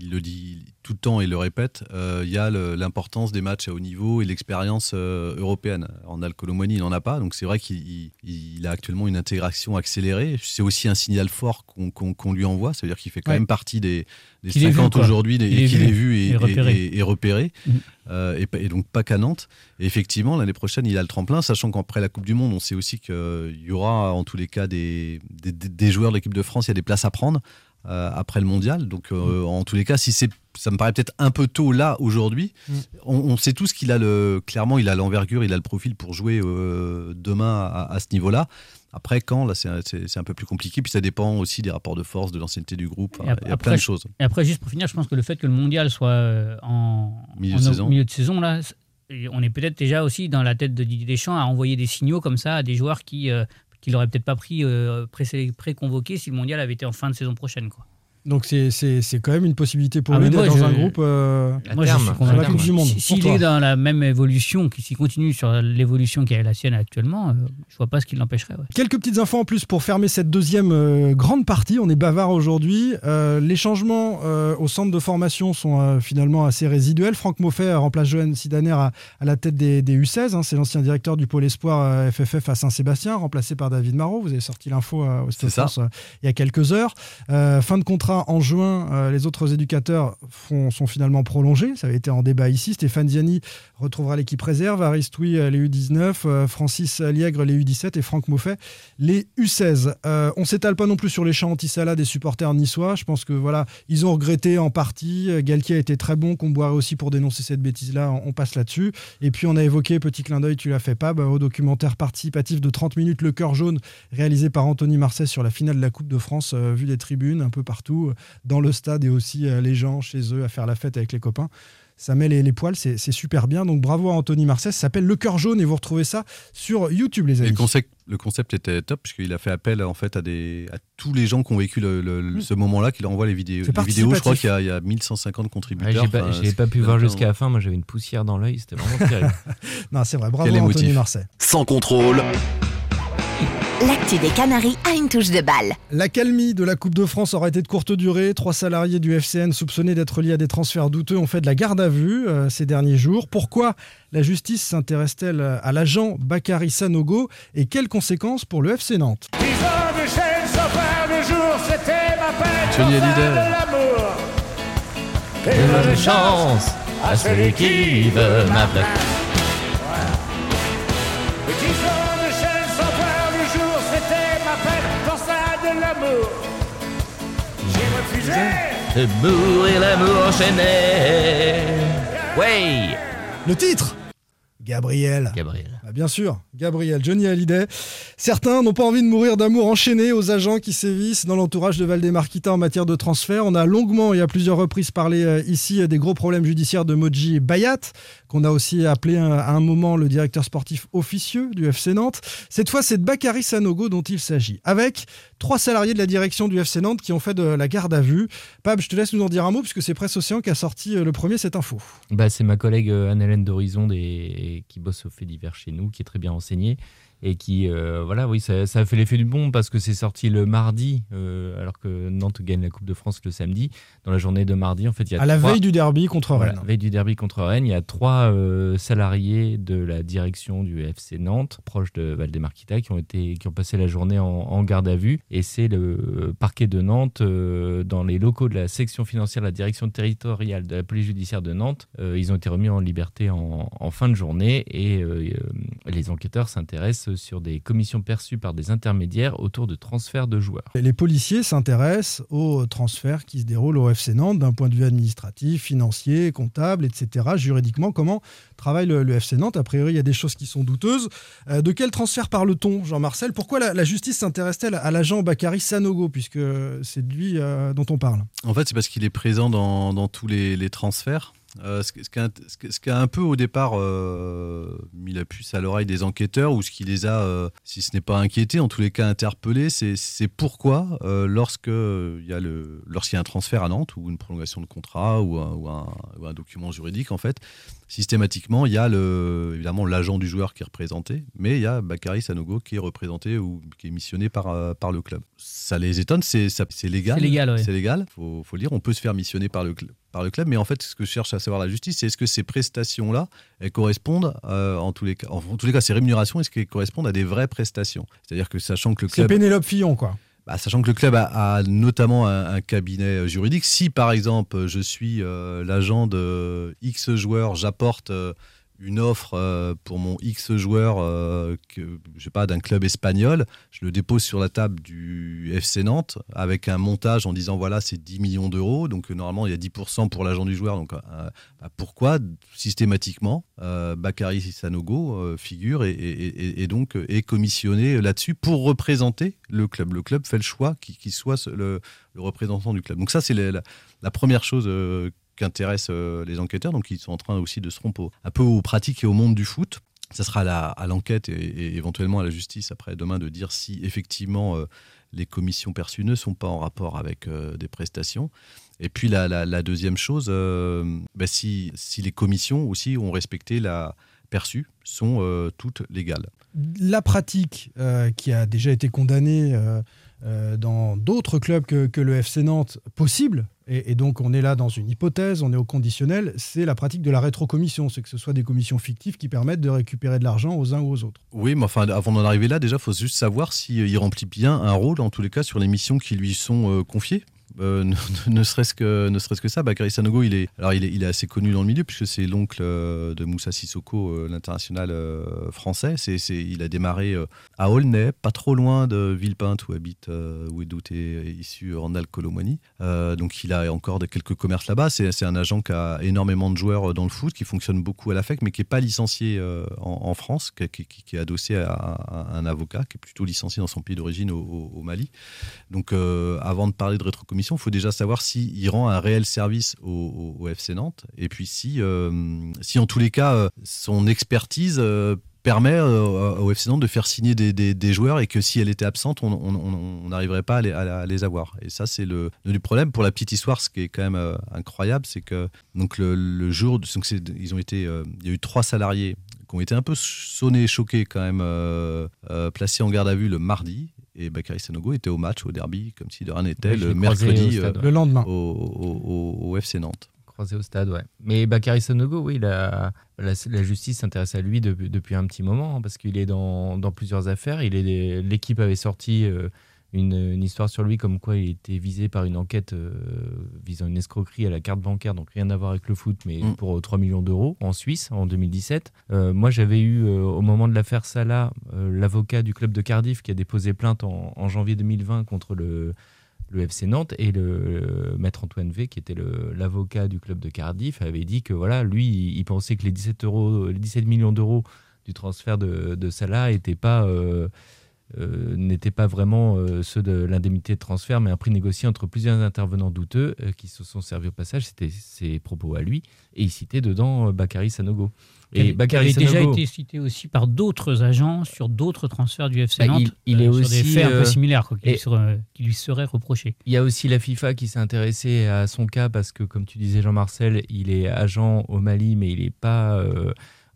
il le dit tout le temps et il le répète, euh, il y a l'importance des matchs à haut niveau et l'expérience euh, européenne. Randall Colomani, il n'en a pas, donc c'est vrai qu'il il- il a actuellement une intégration accélérée. C'est aussi un signal fort qu'on lui envoie, ça veut dire qu'il fait quand Ouais. même partie des, des Qu'il est vu, 50 quoi. aujourd'hui, qu'il est vu et, repéré. et- et repéré. Mhm. Euh, et, donc pas qu'à Nantes. Et effectivement, l'année prochaine, il a le tremplin, sachant qu'après la Coupe du Monde, on sait aussi qu'il y aura en tous les cas des, des, joueurs de l'équipe de France, il y a des places à prendre après le mondial. Donc euh, en tous les cas, si c'est ça me paraît peut-être un peu tôt là aujourd'hui. Mm. On, on sait tous qu'il a le clairement il a l'envergure, il a le profil pour jouer euh, demain à, à ce niveau-là. Après, quand là, c'est un peu plus compliqué. Puis ça dépend aussi des rapports de force, de l'ancienneté du groupe. Et ap- il y a plein de choses. Et après, juste pour finir, je pense que le fait que le mondial soit euh, en Milieu en de saison. milieu de saison, là, on est peut-être déjà aussi dans la tête de Didier Deschamps à envoyer des signaux comme ça à des joueurs qui euh, qui l'auraient peut-être pas pris euh, pré- pré-convoqués si le mondial avait été en fin de saison prochaine. Quoi. Donc c'est- c'est c'est quand même une possibilité pour Ah, lui d'être dans un groupe. euh, Moi, je suis sur la convaincu. Coupe du Monde. Si- S'il est dans la même évolution, qu'il- s'il continue sur l'évolution qui est la sienne actuellement, euh, je vois pas ce qui l'empêcherait. ouais. Quelques petites infos en plus pour fermer cette deuxième euh, grande partie. On est bavard aujourd'hui. Euh, les changements euh, au centre de formation sont euh, finalement assez résiduels. Franck Moffet remplace Johan Sidaner à, à la tête des, des U16. hein. C'est l'ancien directeur du pôle espoir euh, FFF à Saint-Sébastien, remplacé par David Marot. Vous avez sorti l'info euh, au Stade. France euh, il y a quelques heures. Euh, fin de contrat en juin. euh, les autres éducateurs sont finalement prolongés. Ça avait été en débat ici. Stéphane Ziani retrouvera l'équipe réserve. Aristoui, euh, les U19. euh, Francis Liègre, les U17. Et Franck Moffet, les U16. Euh, on s'étale pas non plus sur les chants anti-Salah des supporters niçois. Je pense que voilà, ils ont regretté en partie. Galtier a été très bon, boirait aussi pour dénoncer cette bêtise-là. On, passe là-dessus. Et puis on a évoqué, petit clin d'œil, tu l'as fait pas, au documentaire participatif de 30 minutes, Le cœur jaune, réalisé par Anthony Marseille sur la finale de la Coupe de France, euh, vu des tribunes un peu partout, euh, dans le stade et aussi euh, les gens chez eux à faire la fête avec les copains. Ça met les, les poils, c'est c'est super bien. Donc bravo à Anthony Marseille. Ça s'appelle Le cœur jaune et vous retrouvez ça sur YouTube, les Et amis. le concept, le concept était top puisqu'il a fait appel en fait à, des, à tous les gens qui ont vécu le, le- le- ce moment-là, qu'il envoie les vidéos. C'est Les vidéos, je crois qu'il y, a- il y a 1150 Ouais, contributeurs. j'ai pas, Enfin, j'ai pas pu voir jusqu'à la fin. Moi, j'avais une poussière dans l'œil. C'était vraiment terrible. Non, c'est vrai. Bravo à Anthony. Marseille. Sans contrôle, L'actu des Canaries a une touche de balle. L'accalmie de la Coupe de France aura été de courte durée. Trois salariés du FCN soupçonnés d'être liés à des transferts douteux ont fait de la garde à vue euh, ces derniers jours. Pourquoi la justice s'intéresse-t-elle à l'agent Bakary Sanogo et quelles conséquences pour le FC Nantes? Johnny Hallyday. Bonne chance à celui qui veut m'appeler. Mourir l'amour enchaîné. Ouais, Le titre Gabriel. Gabriel. Ah, bien sûr, Gabriel, Johnny Hallyday. Certains n'ont pas envie de mourir d'amour enchaîné aux agents qui sévissent dans l'entourage de Valdemarquita en matière de transfert. On a longuement et à plusieurs reprises parlé euh, ici euh, des gros problèmes judiciaires de Moji Bayat, qu'on a aussi appelé euh, à un moment le directeur sportif officieux du FC Nantes. Cette fois, c'est de Bakary Sanogo dont il s'agit, avec trois salariés de la direction du FC Nantes qui ont fait de la garde à vue. Pab, je te laisse nous en dire un mot puisque c'est Presse Océan qui a sorti euh, le premier cette info. Bah, c'est ma collègue euh, Anne-Hélène d'Horizon qui bosse au fait divers chez nous, qui est très bien renseignée. Et qui, euh, voilà, oui, ça, ça a fait l'effet du bon parce que c'est sorti le mardi, euh, alors que Nantes gagne la Coupe de France le samedi. Dans la journée de mardi, en fait, il y a À la trois- veille du derby contre voilà, Rennes. veille du derby contre Rennes, il y a trois euh, salariés de la direction du FC Nantes, proches de Valdemarquita, qui ont été, qui ont passé la journée en, en garde à vue. Et c'est le parquet de Nantes, dans les locaux de la section financière la direction territoriale de la police judiciaire de Nantes. Ils ont été remis en liberté en, en fin de journée et les enquêteurs s'intéressent sur des commissions perçues par des intermédiaires autour de transferts de joueurs. Et Les policiers s'intéressent aux transferts qui se déroulent au FC Nantes d'un point de vue administratif, financier, comptable, etc. Juridiquement, comment travaille le, le FC Nantes A priori, il y a des choses qui sont douteuses. Euh, de quel transfert parle-t-on, Jean-Marcel? Pourquoi la, la justice s'intéresse-t-elle à l'agent Bakary Sanogo, puisque c'est de lui euh, dont on parle? En fait, c'est parce qu'il est présent dans, dans tous les, les transferts. Euh, ce, qui- a, un peu au départ euh, mis la puce à l'oreille des enquêteurs, ou ce qui les a, euh, si ce n'est pas inquiétés, en tous les cas interpellés, c'est pourquoi euh, lorsque il y a lorsqu'il y a un transfert à Nantes ou une prolongation de contrat ou un document juridique, en fait, systématiquement, il y a le, évidemment l'agent du joueur qui est représenté, mais il y a Bakary Sanogo qui est représenté ou qui est missionné par, euh, par le club. Ça les étonne, c'est c'est légal. C'est légal, ouais. C'est légal, faut, faut le dire. On peut se faire missionner par le, par le club, mais en fait, ce que cherche à savoir la justice, c'est est-ce que ces prestations-là, elles correspondent, euh, en, tous les cas, en, en tous les cas, ces rémunérations, est-ce qu'elles correspondent à des vraies prestations? C'est-à-dire que sachant que le C'est club. Pénélope Fillon, quoi. Bah, sachant que le club a, notamment un, cabinet juridique, si par exemple je suis euh, l'agent de X joueur, j'apporte euh, une offre euh, pour mon X joueur, euh, que, je sais pas, d'un club espagnol, je le dépose sur la table du FC Nantes avec un montage en disant voilà c'est 10 millions d'euros, donc euh, normalement il y a 10% pour l'agent du joueur, donc bah, pourquoi? Systématiquement euh, Bakary Sanogo figure et, donc est commissionné là-dessus pour représenter le club. Le club fait le choix qu'il soit le, représentant du club. Donc ça c'est la première chose euh, qu'intéresse euh, les enquêteurs, donc ils sont en train aussi de se rompre un peu aux pratiques et au monde du foot. Ça sera à l'enquête et, éventuellement à la justice après demain de dire si effectivement euh, les commissions perçues ne sont pas en rapport avec euh, des prestations. Et puis la, deuxième chose, bah, si, si les commissions aussi ont respecté la perçue, sont toutes légales. La pratique qui a déjà été condamnée euh, dans d'autres clubs que, le FC Nantes possible, et, donc on est là dans une hypothèse, on est au conditionnel, c'est la pratique de la rétrocommission, c'est que ce soit des commissions fictives qui permettent de récupérer de l'argent aux uns ou aux autres. Oui, mais avant d'en arriver là, déjà, il faut juste savoir s'il remplit bien un rôle, en tous les cas, sur les missions qui lui sont euh, confiées. Euh, ne serait-ce que, ne serait-ce que ça, Bakary Sanogo, il est, alors il est, il est assez connu dans le milieu puisque c'est l'oncle euh, de Moussa Sissoko, euh, l'international français. C'est, il a démarré à Aulnay, pas trop loin de Villepinte où habite, où est douté issu Randall Colomani. Donc il a encore de, quelques commerces là-bas. C'est, un agent qui a énormément de joueurs dans le foot, qui fonctionne beaucoup à la FEC, mais qui n'est pas licencié en, France, qui, est adossé à, un avocat, qui est plutôt licencié dans son pays d'origine au, Mali. Donc, avant de parler de rétrocommission, il faut déjà savoir s'il rend un réel service au, FC Nantes, et puis si, euh, si en tous les cas, euh, son expertise euh, permet au FC Nantes de faire signer des, joueurs, et que si elle était absente, on n'arriverait pas à les, avoir. Et ça, c'est le, le problème. Pour la petite histoire, ce qui est quand même incroyable, c'est que donc le, jour, donc ils ont été, il y a eu trois salariés qui ont été un peu sonnés, choqués quand même, placés en garde à vue le mardi. Et Bakary Sanogo était au match, au derby, comme si de rien n'était, Oui, le mercredi stade, euh. Le lendemain. au, au- au- au FC Nantes. Croisé au stade, ouais. Mais Bakary Sanogo, oui, la, la, la justice s'intéresse à lui depuis, depuis un petit moment, hein, parce qu'il est dans, dans plusieurs affaires. Il est, l'équipe avait sorti euh, une, une histoire sur lui comme quoi il était visé par une enquête euh, visant une escroquerie à la carte bancaire, donc rien à voir avec le foot, mais Mm. pour euh, 3 millions d'euros en Suisse en 2017. Euh, moi, j'avais eu, euh, au moment de l'affaire Salah, euh, l'avocat du club de Cardiff qui a déposé plainte en, en janvier 2020 contre le, le FC Nantes et le, le maître Antoine V, qui était l'avocat du club de Cardiff, avait dit que voilà, lui, il, il pensait que les 17, euros, les 17 millions d'euros du transfert de, de Salah n'étaient pas, euh, n'étaient pas vraiment euh, ceux de l'indemnité de transfert, mais un prix négocié entre plusieurs intervenants douteux euh, qui se sont servis au passage. C'était ses propos à lui. Et il citait dedans Bakary Sanogo. Et Bakary avait déjà Sanogo- été cité aussi par d'autres agents sur d'autres transferts du FC Bah, Nantes, il- il est sur aussi, des faits un peu similaires quoi, qui, et- lui seraient, qui lui seraient reprochés. Il y a aussi la FIFA qui s'est intéressée à son cas parce que, comme tu disais Jean-Marcel, il est agent au Mali, mais il n'est pas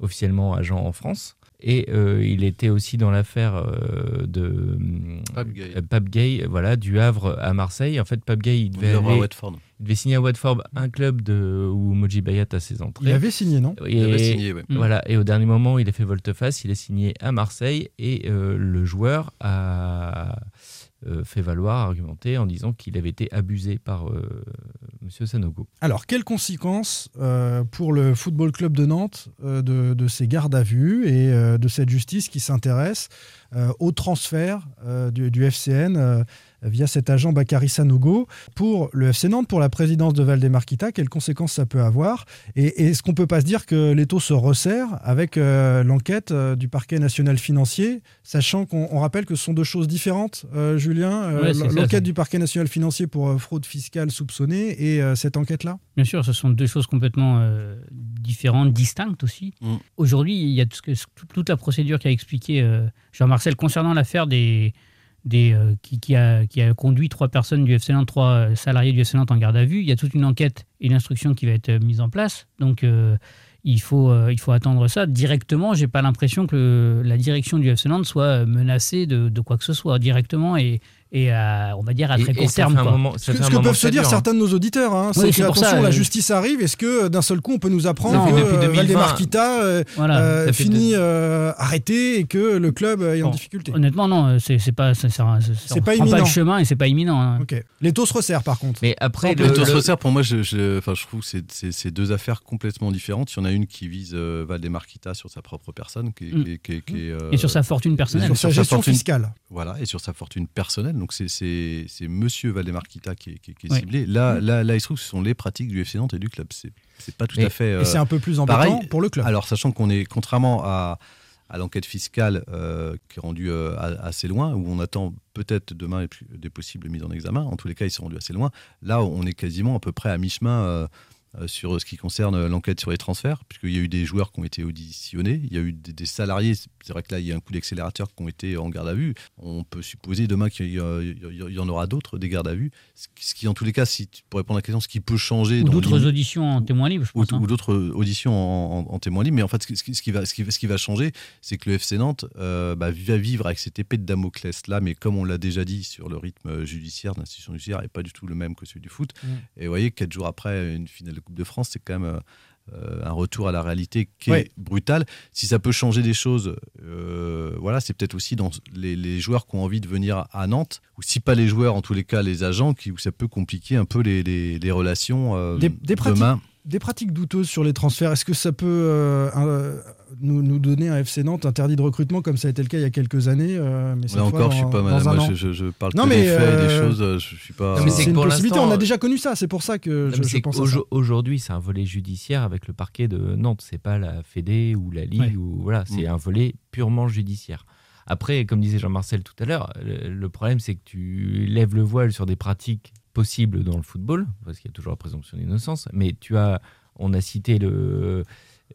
officiellement agent en France. Et euh, il était aussi dans l'affaire euh, de Pape Gay. euh, Pape Gay, voilà, du Havre à Marseille. En fait, Pape Gay, il devait, Il aller- à Watford. il devait signer à Watford, un club de, où Moji Bayat a ses entrées. Il avait signé, non? Et, Il avait signé, ouais. Voilà, et au dernier moment, il a fait volte-face, il a signé à Marseille et euh, le joueur a euh, fait valoir, argumenté en disant qu'il avait été abusé par euh, Monsieur Sanogo. Alors, quelles conséquences euh, pour le Football Club de Nantes de, ces gardes à vue et de cette justice qui s'intéresse au transfert du, FCN via cet agent Bakary Sanogo pour le FC Nantes, pour la présidence de Valdemarquita Quelles conséquences ça peut avoir Et, est-ce qu'on peut pas se dire que l'étau se resserre avec euh, l'enquête euh, du parquet national financier, sachant qu'on on rappelle que ce sont deux choses différentes, euh, Julien euh, Ouais, L'enquête du parquet national financier pour euh, fraude fiscale soupçonnée et euh, cette enquête-là? Bien sûr, ce sont deux choses complètement euh, différentes, distinctes aussi. Mm. Aujourd'hui, il y a toute la procédure qu'a expliqué euh, Jean-Marcel concernant l'affaire des, des, euh, qui, a, conduit trois personnes du FC trois euh, salariés du FC en garde à vue. Il y a toute une enquête et une instruction qui va être euh, mise en place. Donc, il, faut, il faut attendre ça. Directement, j'ai pas l'impression que la direction du FC soit menacée de, de quoi que ce soit, directement et, et à, on va dire à très et court terme. quoi. moment- Ce que, ce que peuvent se dire hein. certains de nos auditeurs, hein, c'est Oui, que attention, ça, la euh, justice arrive. Est-ce que euh, d'un seul coup, on peut nous apprendre Non, que depuis euh, 2020, Valdemarquita euh, Voilà. euh, finit euh, arrêté et que le club est en difficulté? Honnêtement, non, c'est c'est pas, C'est pas imminent. le chemin et c'est pas imminent. hein. Les taux se resserrent par contre. Mais après, Le- le, Le le- se resserre, pour moi, je, je, enfin, je trouve que c'est- deux affaires complètement différentes. Il y en a une qui vise euh, Valdemarquita sur sa propre personne, qui, euh, Et sur sa fortune personnelle. sur sa gestion fortune. fiscale. Voilà, et sur sa fortune personnelle. Donc c'est- c'est c'est Monsieur Valdemarquita qui est, qui est- qui est Ouais. ciblé. Là, là, là, il se trouve que ce sont les pratiques du FC Nantes et du club. C'est c'est pas tout à fait. Et euh, c'est un peu plus embêtant pareil, pour le club. Alors, sachant qu'on est, contrairement à, à l'enquête fiscale euh, qui est rendue euh, assez loin, où on attend peut-être demain des possibles mises en examen, en tous les cas, ils sont rendus assez loin. Là, on est quasiment à peu près à mi-chemin sur ce qui concerne l'enquête sur les transferts, puisqu'il y a eu des joueurs qui ont été auditionnés, il y a eu des, des salariés, c'est vrai que là, il y a un coup d'accélérateur qui ont été en garde à vue. On peut supposer demain qu'il y, en aura d'autres, des gardes à vue. Ce qui- en tous les cas, si, pour répondre à la question, ce qui peut changer Ou d'autres auditions en témoin libre, je ou, pense. hein. ou d'autres auditions en, en- en témoin libre. Mais en fait, ce qui, ce qui va, ce qui, ce qui va changer, c'est que le FC Nantes euh, bah, va vivre avec cette épée de Damoclès là, mais comme on l'a déjà dit sur le rythme judiciaire, l'institution judiciaire n'est pas du tout le même que celui du foot. Mm. Et vous voyez, quatre jours après une finale Coupe de France, c'est quand même euh, un retour à la réalité qui Ouais. est brutal. Si ça peut changer des choses, euh, voilà, c'est peut-être aussi dans les, les joueurs qui ont envie de venir à Nantes, ou si pas les joueurs, en tous les cas les agents, qui, où ça peut compliquer un peu les, les- les relations euh, Des- des pratiques demain. Des pratiques douteuses sur les transferts, est-ce que ça peut euh, un- nous, nous donner un FC Nantes interdit de recrutement comme ça a été le cas il y a quelques années euh, mais cette Là fois encore, dans- je suis pas madame. Moi, je, je- je parle Non, que mais, des faits et des euh, choses. euh, Je suis pas. Non, mais C'est une pour possibilité, on a déjà connu ça, c'est pour ça que Non, je, je pense à ça. qu'aujo- Aujourd'hui, c'est un volet judiciaire avec le parquet de Nantes. C'est pas la Fédé ou la Ligue. Ouais. Ou, voilà, c'est Mm. un volet purement judiciaire. Après, comme disait Jean-Marcel tout à l'heure, le problème, c'est que tu lèves le voile sur des pratiques possibles dans le football, parce qu'il y a toujours la présomption d'innocence. Mais tu as, on a cité le,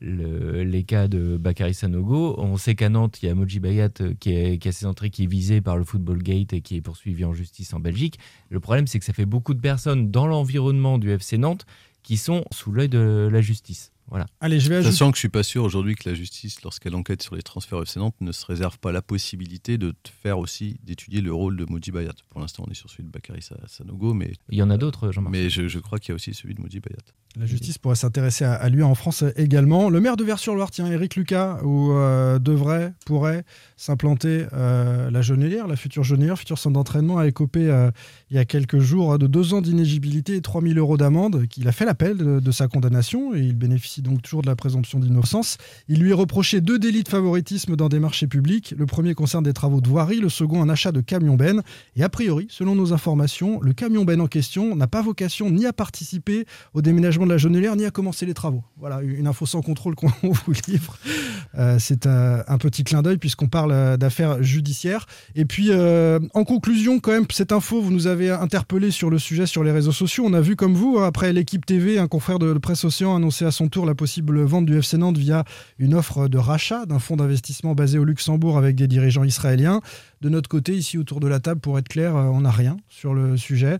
le- les cas de Bakary Sanogo. On sait qu'à Nantes, il y a Moji Bayat euh, qui, est- qui a ses entrées qui est visé par le Football Gate et qui est poursuivi en justice en Belgique. Le problème, c'est que ça fait beaucoup de personnes dans l'environnement du FC Nantes qui sont sous l'œil de la justice. Voilà. Allez, je vais ajouter. Sachant que je suis pas sûr aujourd'hui que la justice, lorsqu'elle enquête sur les transferts FC Nantes, ne se réserve pas la possibilité de te faire aussi d'étudier le rôle de Moji Bayat. Pour l'instant, on est sur celui de Bakary Sa- Sanogo, mais, Il y en a d'autres, Jean-Marc. mais je, je crois qu'il y a aussi celui de Moji Bayat. La justice pourrait s'intéresser à, à lui en France également. Le maire de Vers-sur-Loire, tiens, Éric Lucas, où euh, devrait, pourrait s'implanter euh, la Genelière, la future Genelière, futur centre d'entraînement, a écopé euh, il y a quelques jours hein, de deux ans d'inégibilité et 3 000 euros d'amende, qu'il a fait l'appel de, sa condamnation et il bénéficie donc toujours de la présomption d'innocence. Il lui est reproché deux délits de favoritisme dans des marchés publics. Le premier concerne des travaux de voirie, le second un achat de camion-ben. Et a priori, selon nos informations, le camion-ben en question n'a pas vocation ni à participer au déménagement de la Genelière ni à commencer les travaux. Voilà, une info sans contrôle qu'on vous livre. Euh, c'est un, un petit clin d'œil puisqu'on parle euh, d'affaires judiciaires. Et puis, euh, en conclusion, quand même, cette info, vous nous avez interpellé sur le sujet sur les réseaux sociaux. On a vu comme vous, hein, après l'équipe TV, un confrère de Presse Océan a annoncé à son tour la possible vente du FC Nantes via une offre de rachat d'un fonds d'investissement basé au Luxembourg avec des dirigeants israéliens. De notre côté, ici autour de la table, pour être clair, on n'a rien sur le sujet.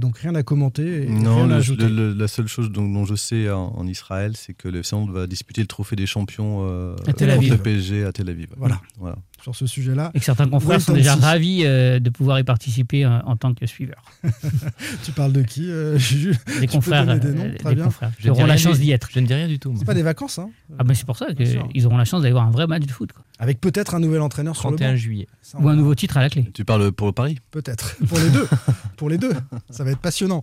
donc rien à commenter et non, rien le- à ajouter. le- la seule chose dont, dont je sais en, en Israël, c'est que le FC va disputer le trophée des champions euh, À Tel contre le PSG à Tel Aviv. Voilà. voilà. Sur ce sujet-là, Et que certains confrères sont and déjà ravis euh, de pouvoir y participer euh, en tant que suiveurs. tu parles de qui euh, Jules? Des confrères, des euh, bien. confrères qui ne dis auront la chance d'y être. Je ne dis rien du tout. C'est pas des vacances, hein Ah ben c'est pour ça qu'ils auront la chance d'aller voir un vrai match de foot. quoi. Avec peut-être un nouvel entraîneur sur le 31 banc. juillet. Ça, on Ou un nouveau titre à la clé. Tu parles pour le Paris Peut-être. Pour les deux. Pour les deux. Ça va être passionnant.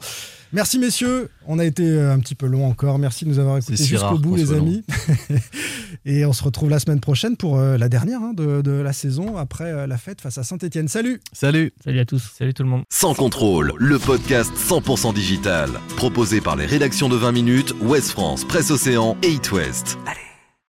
Merci messieurs. On a été euh, un petit peu long encore. Merci de nous avoir écoutés si jusqu'au bout les amis. Et on se retrouve la semaine prochaine pour euh, la dernière hein, de, de la saison après euh, la fête face à Saint-Etienne. Salut Salut Salut à tous. Salut tout le monde. Sans contrôle, le podcast 100% digital. Proposé par les rédactions de 20 minutes, Ouest France, Presse Océan et It West. Allez